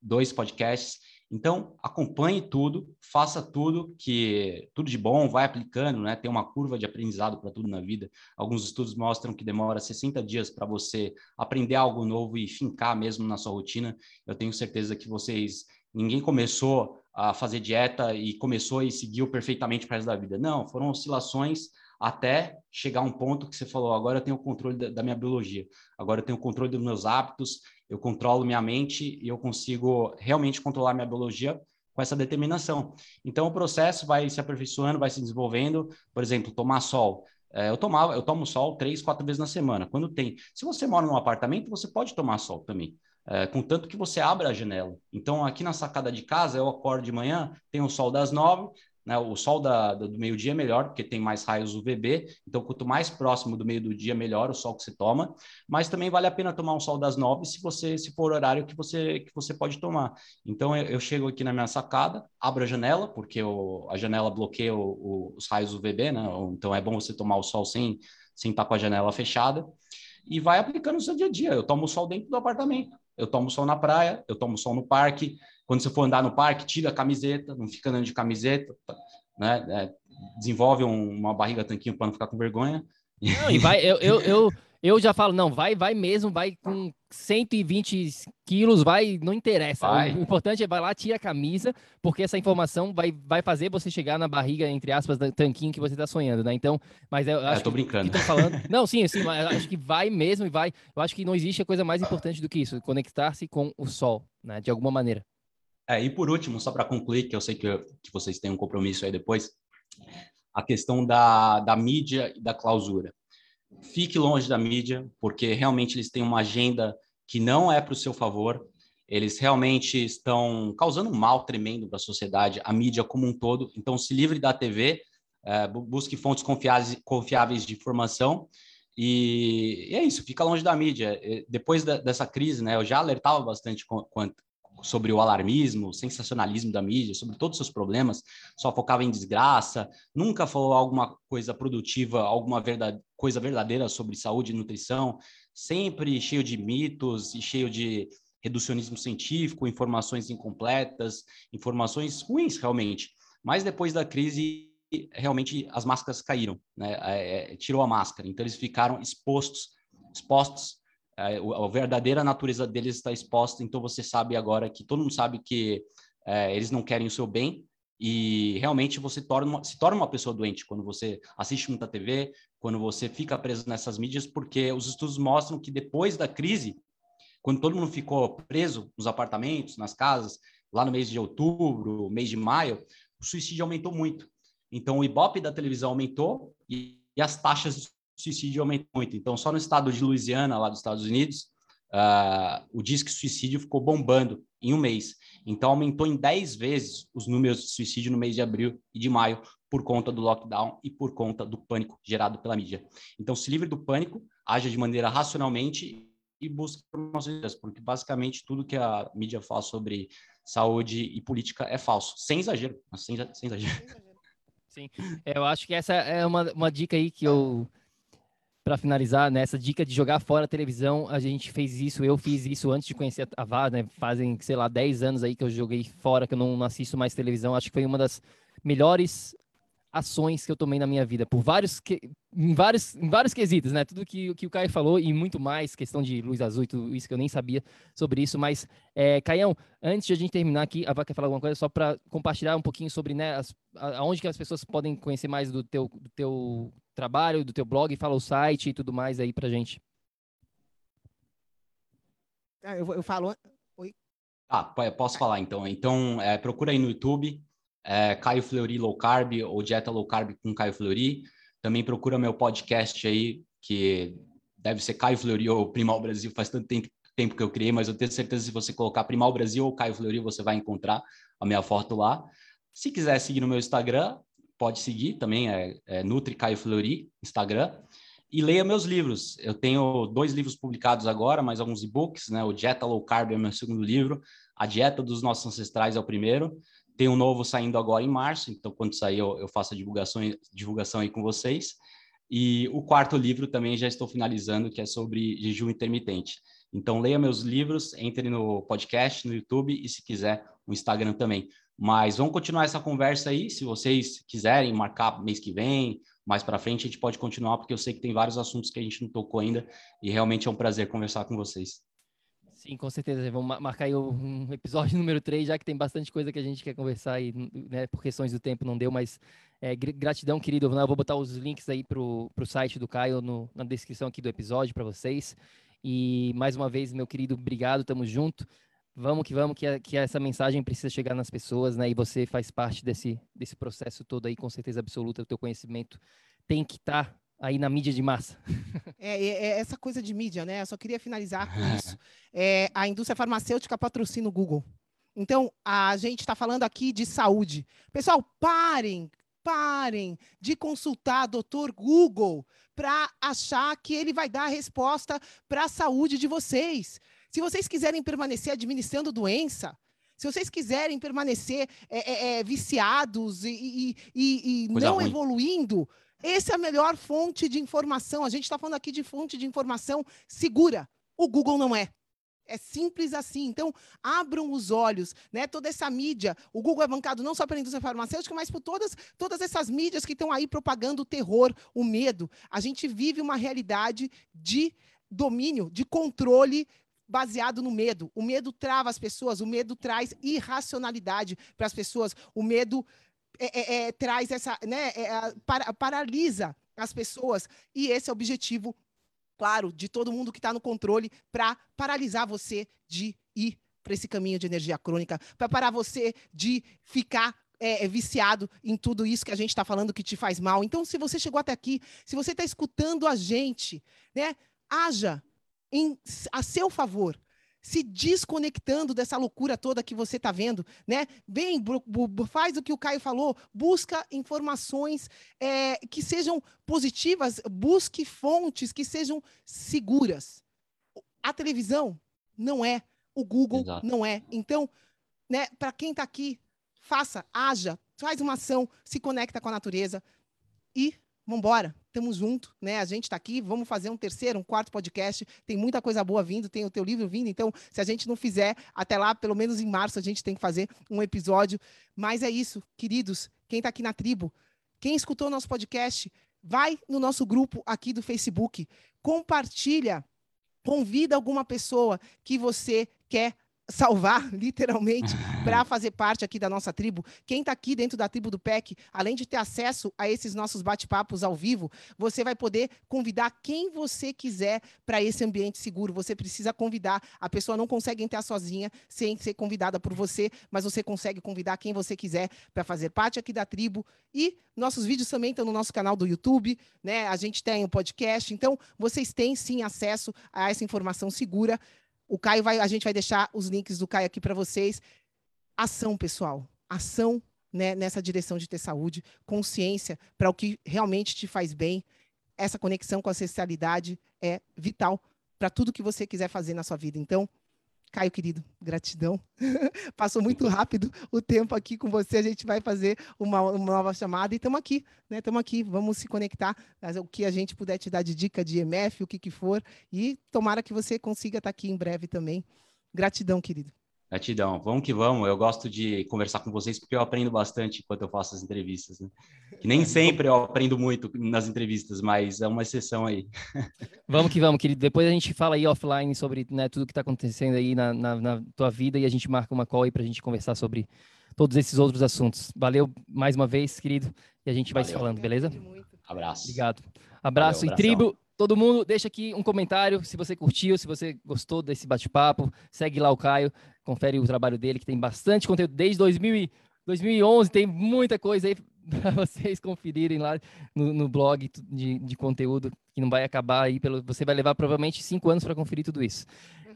dois podcasts. Então, acompanhe tudo, faça tudo que tudo de bom, vai aplicando, né? Tem uma curva de aprendizado para tudo na vida. Alguns estudos mostram que demora 60 dias para você aprender algo novo e fincar mesmo na sua rotina. Eu tenho certeza que vocês ninguém começou a fazer dieta e começou e seguiu perfeitamente para resto da vida. Não, foram oscilações até chegar a um ponto que você falou, agora eu tenho o controle da, da minha biologia, agora eu tenho o controle dos meus hábitos, eu controlo minha mente e eu consigo realmente controlar minha biologia com essa determinação. Então o processo vai se aperfeiçoando, vai se desenvolvendo. Por exemplo, tomar sol. É, eu tomava, eu tomo sol três, quatro vezes na semana. Quando tem, se você mora num apartamento, você pode tomar sol também. É, contanto que você abra a janela. Então, aqui na sacada de casa, eu acordo de manhã, tem o sol das nove, né? O sol da, do meio-dia é melhor, porque tem mais raios UVB, então quanto mais próximo do meio do dia, melhor o sol que você toma. Mas também vale a pena tomar um sol das nove se você se for o horário que você, que você pode tomar. Então eu, eu chego aqui na minha sacada, abro a janela, porque o, a janela bloqueia o, o, os raios UVB, né? Então é bom você tomar o sol sem, sem estar com a janela fechada. E vai aplicando no seu dia a dia. Eu tomo sol dentro do apartamento, eu tomo sol na praia, eu tomo sol no parque, quando você for andar no parque, tira a camiseta, não fica andando de camiseta, né? É, desenvolve um, uma barriga tanquinho para não ficar com vergonha. Não, e vai, eu, eu, eu, eu já falo, não, vai, vai mesmo, vai com 120 quilos, vai, não interessa. Vai. O importante é vai lá, tira a camisa, porque essa informação vai, vai fazer você chegar na barriga, entre aspas, do tanquinho que você está sonhando, né? Então, mas eu acho. É, eu tô brincando. Que, que falando... não, sim, sim, mas acho que vai mesmo e vai. Eu acho que não existe coisa mais importante do que isso, conectar-se com o sol, né? De alguma maneira. É, e por último, só para concluir, que eu sei que, que vocês têm um compromisso aí depois, a questão da, da mídia e da clausura. Fique longe da mídia, porque realmente eles têm uma agenda que não é para o seu favor. Eles realmente estão causando um mal tremendo para a sociedade, a mídia como um todo. Então, se livre da TV, é, busque fontes confiáveis, de informação. E, e, é isso, fica longe da mídia. Depois da, dessa crise, né, eu já alertava bastante quanto, sobre o alarmismo, o sensacionalismo da mídia, sobre todos os seus problemas, só focava em desgraça, nunca falou alguma coisa produtiva, alguma verdade, coisa verdadeira sobre saúde e nutrição, sempre cheio de mitos e cheio de reducionismo científico, informações incompletas, informações ruins realmente. Mas depois da crise, realmente as máscaras caíram, né? É, é tirou a máscara, então eles ficaram expostos, expostos a, verdadeira natureza deles está exposta, então você sabe agora que todo mundo sabe que é, eles não querem o seu bem e realmente você torna uma, se torna uma pessoa doente quando você assiste muita TV, quando você fica preso nessas mídias, porque os estudos mostram que depois da crise, quando todo mundo ficou preso nos apartamentos, nas casas, lá no mês de outubro, mês de maio, o suicídio aumentou muito. Então o Ibope da televisão aumentou e, e as taxas suicídio aumentou muito. Então, só no estado de Louisiana, lá dos Estados Unidos, uh, o disque suicídio ficou bombando em um mês. Então, aumentou em 10 vezes os números de suicídio no mês de abril e de maio, por conta do lockdown e por conta do pânico gerado pela mídia. Então, se livre do pânico, haja de maneira racionalmente e busque informações, porque basicamente tudo que a mídia fala sobre saúde e política é falso, sem exagero, sem, sem exagero. Sim, é, eu acho que essa é uma, uma dica aí que eu para finalizar, nessa né, dica de jogar fora a televisão, a gente fez isso, eu fiz isso antes de conhecer a VAR, né? Fazem, sei lá, 10 anos aí que eu joguei fora, que eu não assisto mais televisão. Acho que foi uma das melhores ações que eu tomei na minha vida, por vários, que, em, vários, em vários quesitos, né? Tudo que, que o Caio falou e muito mais, questão de luz azul e tudo isso que eu nem sabia sobre isso. Mas, é, Caião, antes de a gente terminar aqui, a Vá quer falar alguma coisa só para compartilhar um pouquinho sobre né, as, aonde que as pessoas podem conhecer mais do teu, do teu trabalho, do teu blog, fala o site e tudo mais aí pra gente. Ah, eu, eu falo. Oi. Ah, posso falar então. Então, é, procura aí no YouTube é, Caio Fleury Low Carb ou Dieta Low Carb com Caio Fleury. Também procura meu podcast aí, que deve ser Caio Fleury ou Primal Brasil, faz tanto tempo, tempo que eu criei, mas eu tenho certeza que se você colocar Primal Brasil ou Caio Fleury, você vai encontrar a minha foto lá. Se quiser seguir no meu Instagram, pode seguir também, é, é Nutri Caio Fleury, Instagram. E leia meus livros. Eu tenho dois livros publicados agora, mais alguns e-books, né? O Dieta Low Carb é meu segundo livro, A Dieta dos Nossos Ancestrais é o primeiro. Tem um novo saindo agora em março, então quando sair eu, eu faço a divulgação, divulgação aí com vocês. E o quarto livro também já estou finalizando, que é sobre jejum intermitente. Então leia meus livros, entre no podcast, no YouTube e se quiser, no Instagram também. Mas vamos continuar essa conversa aí, se vocês quiserem marcar mês que vem, mais para frente, a gente pode continuar, porque eu sei que tem vários assuntos que a gente não tocou ainda e realmente é um prazer conversar com vocês. Sim, com certeza. Vamos marcar aí um episódio [laughs] número 3, já que tem bastante coisa que a gente quer conversar e, né, por questões do tempo não deu, mas é, gratidão, querido. Eu vou botar os links aí para o site do Caio no, na descrição aqui do episódio para vocês. E mais uma vez, meu querido, obrigado, tamo junto. Vamos que vamos, que, que essa mensagem precisa chegar nas pessoas, né? E você faz parte desse, desse processo todo aí, com certeza absoluta. O teu conhecimento tem que estar tá aí na mídia de massa. [laughs] É, é, é, essa coisa de mídia, né? Eu só queria finalizar com [laughs] isso. É, a indústria farmacêutica patrocina o Google. Então, a gente está falando aqui de saúde. Pessoal, parem, parem de consultar doutor Google para achar que ele vai dar a resposta para a saúde de vocês. Se vocês quiserem permanecer administrando doença, se vocês quiserem permanecer é, é, é viciados e, e, e, e não ruim. evoluindo, essa é a melhor fonte de informação. A gente está falando aqui de fonte de informação segura. O Google não é. É simples assim. Então, abram os olhos, né? Toda essa mídia. O Google é bancado não só pela indústria farmacêutica, mas por todas, todas essas mídias que estão aí propagando o terror, o medo. A gente vive uma realidade de domínio, de controle baseado no medo. O medo trava as pessoas, o medo traz irracionalidade para as pessoas, o medo é, é, é, traz essa, né, é, para, paralisa as pessoas. E esse é o objetivo, claro, de todo mundo que está no controle para paralisar você de ir para esse caminho de energia crônica, para parar você de ficar é, é, viciado em tudo isso que a gente está falando que te faz mal. Então, se você chegou até aqui, se você está escutando a gente, né, haja em, a seu favor, se desconectando dessa loucura toda que você está vendo, né? Bem, faz o que o Caio falou, busca informações é, que sejam positivas, busque fontes que sejam seguras. A televisão não é, o Google Exato. não é. Então, né? Para quem está aqui, faça, haja, faz uma ação, se conecta com a natureza e vamos embora estamos juntos, né? A gente está aqui, vamos fazer um terceiro, um quarto podcast. Tem muita coisa boa vindo, tem o teu livro vindo, então, se a gente não fizer até lá, pelo menos em março, a gente tem que fazer um episódio. Mas é isso, queridos, quem está aqui na tribo, quem escutou nosso podcast, vai no nosso grupo aqui do Facebook, compartilha, convida alguma pessoa que você quer salvar, [laughs] literalmente, [laughs] para fazer parte aqui da nossa tribo. Quem está aqui dentro da tribo do PEC, além de ter acesso a esses nossos bate-papos ao vivo, você vai poder convidar quem você quiser para esse ambiente seguro. Você precisa convidar. A pessoa não consegue entrar sozinha sem ser convidada por você, mas você consegue convidar quem você quiser para fazer parte aqui da tribo. E nossos vídeos também estão no nosso canal do YouTube, né? A gente tem o um podcast, então vocês têm sim acesso a essa informação segura. O Caio vai, a gente vai deixar os links do Caio aqui para vocês. Ação, pessoal. Ação né, nessa direção de ter saúde, consciência para o que realmente te faz bem. Essa conexão com a ancestralidade é vital para tudo que você quiser fazer na sua vida. Então, Caio, querido, gratidão. [laughs] Passou muito rápido o tempo aqui com você. A gente vai fazer uma, uma nova chamada e estamos aqui, né? Estamos aqui, vamos se conectar. O que a gente puder te dar de dica de EMF, o que, que for. E tomara que você consiga estar aqui em breve também. Gratidão, querido. Gratidão. Vamos que vamos. Eu gosto de conversar com vocês porque eu aprendo bastante enquanto eu faço as entrevistas. Né? Que nem sempre eu aprendo muito nas entrevistas, mas é uma exceção aí. [laughs] Vamos que vamos, querido. Depois a gente fala aí offline sobre né, tudo que está acontecendo aí na, na, na, tua vida e a gente marca uma call aí para a gente conversar sobre todos esses outros assuntos. Valeu mais uma vez, querido. E a gente vai Valeu. se falando, beleza? Abraço. Obrigado. Abraço Valeu, e tribo. Todo mundo, deixa aqui um comentário se você curtiu, se você gostou desse bate-papo. Segue lá o Caio, confere o trabalho dele, que tem bastante conteúdo desde 2000 e 2011, tem muita coisa aí [laughs] para vocês conferirem lá no, no blog de, de, conteúdo que não vai acabar aí pelo você vai levar provavelmente cinco anos para conferir tudo isso.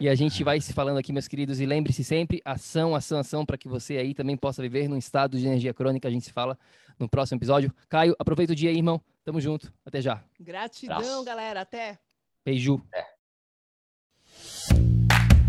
E a gente vai se falando aqui meus queridos e lembre-se sempre ação ação ação para que você aí também possa viver num estado de energia crônica a gente se fala no próximo episódio. Caio aproveita o dia aí irmão. Tamo junto. Até já. Gratidão galera. Até. Beijo. É.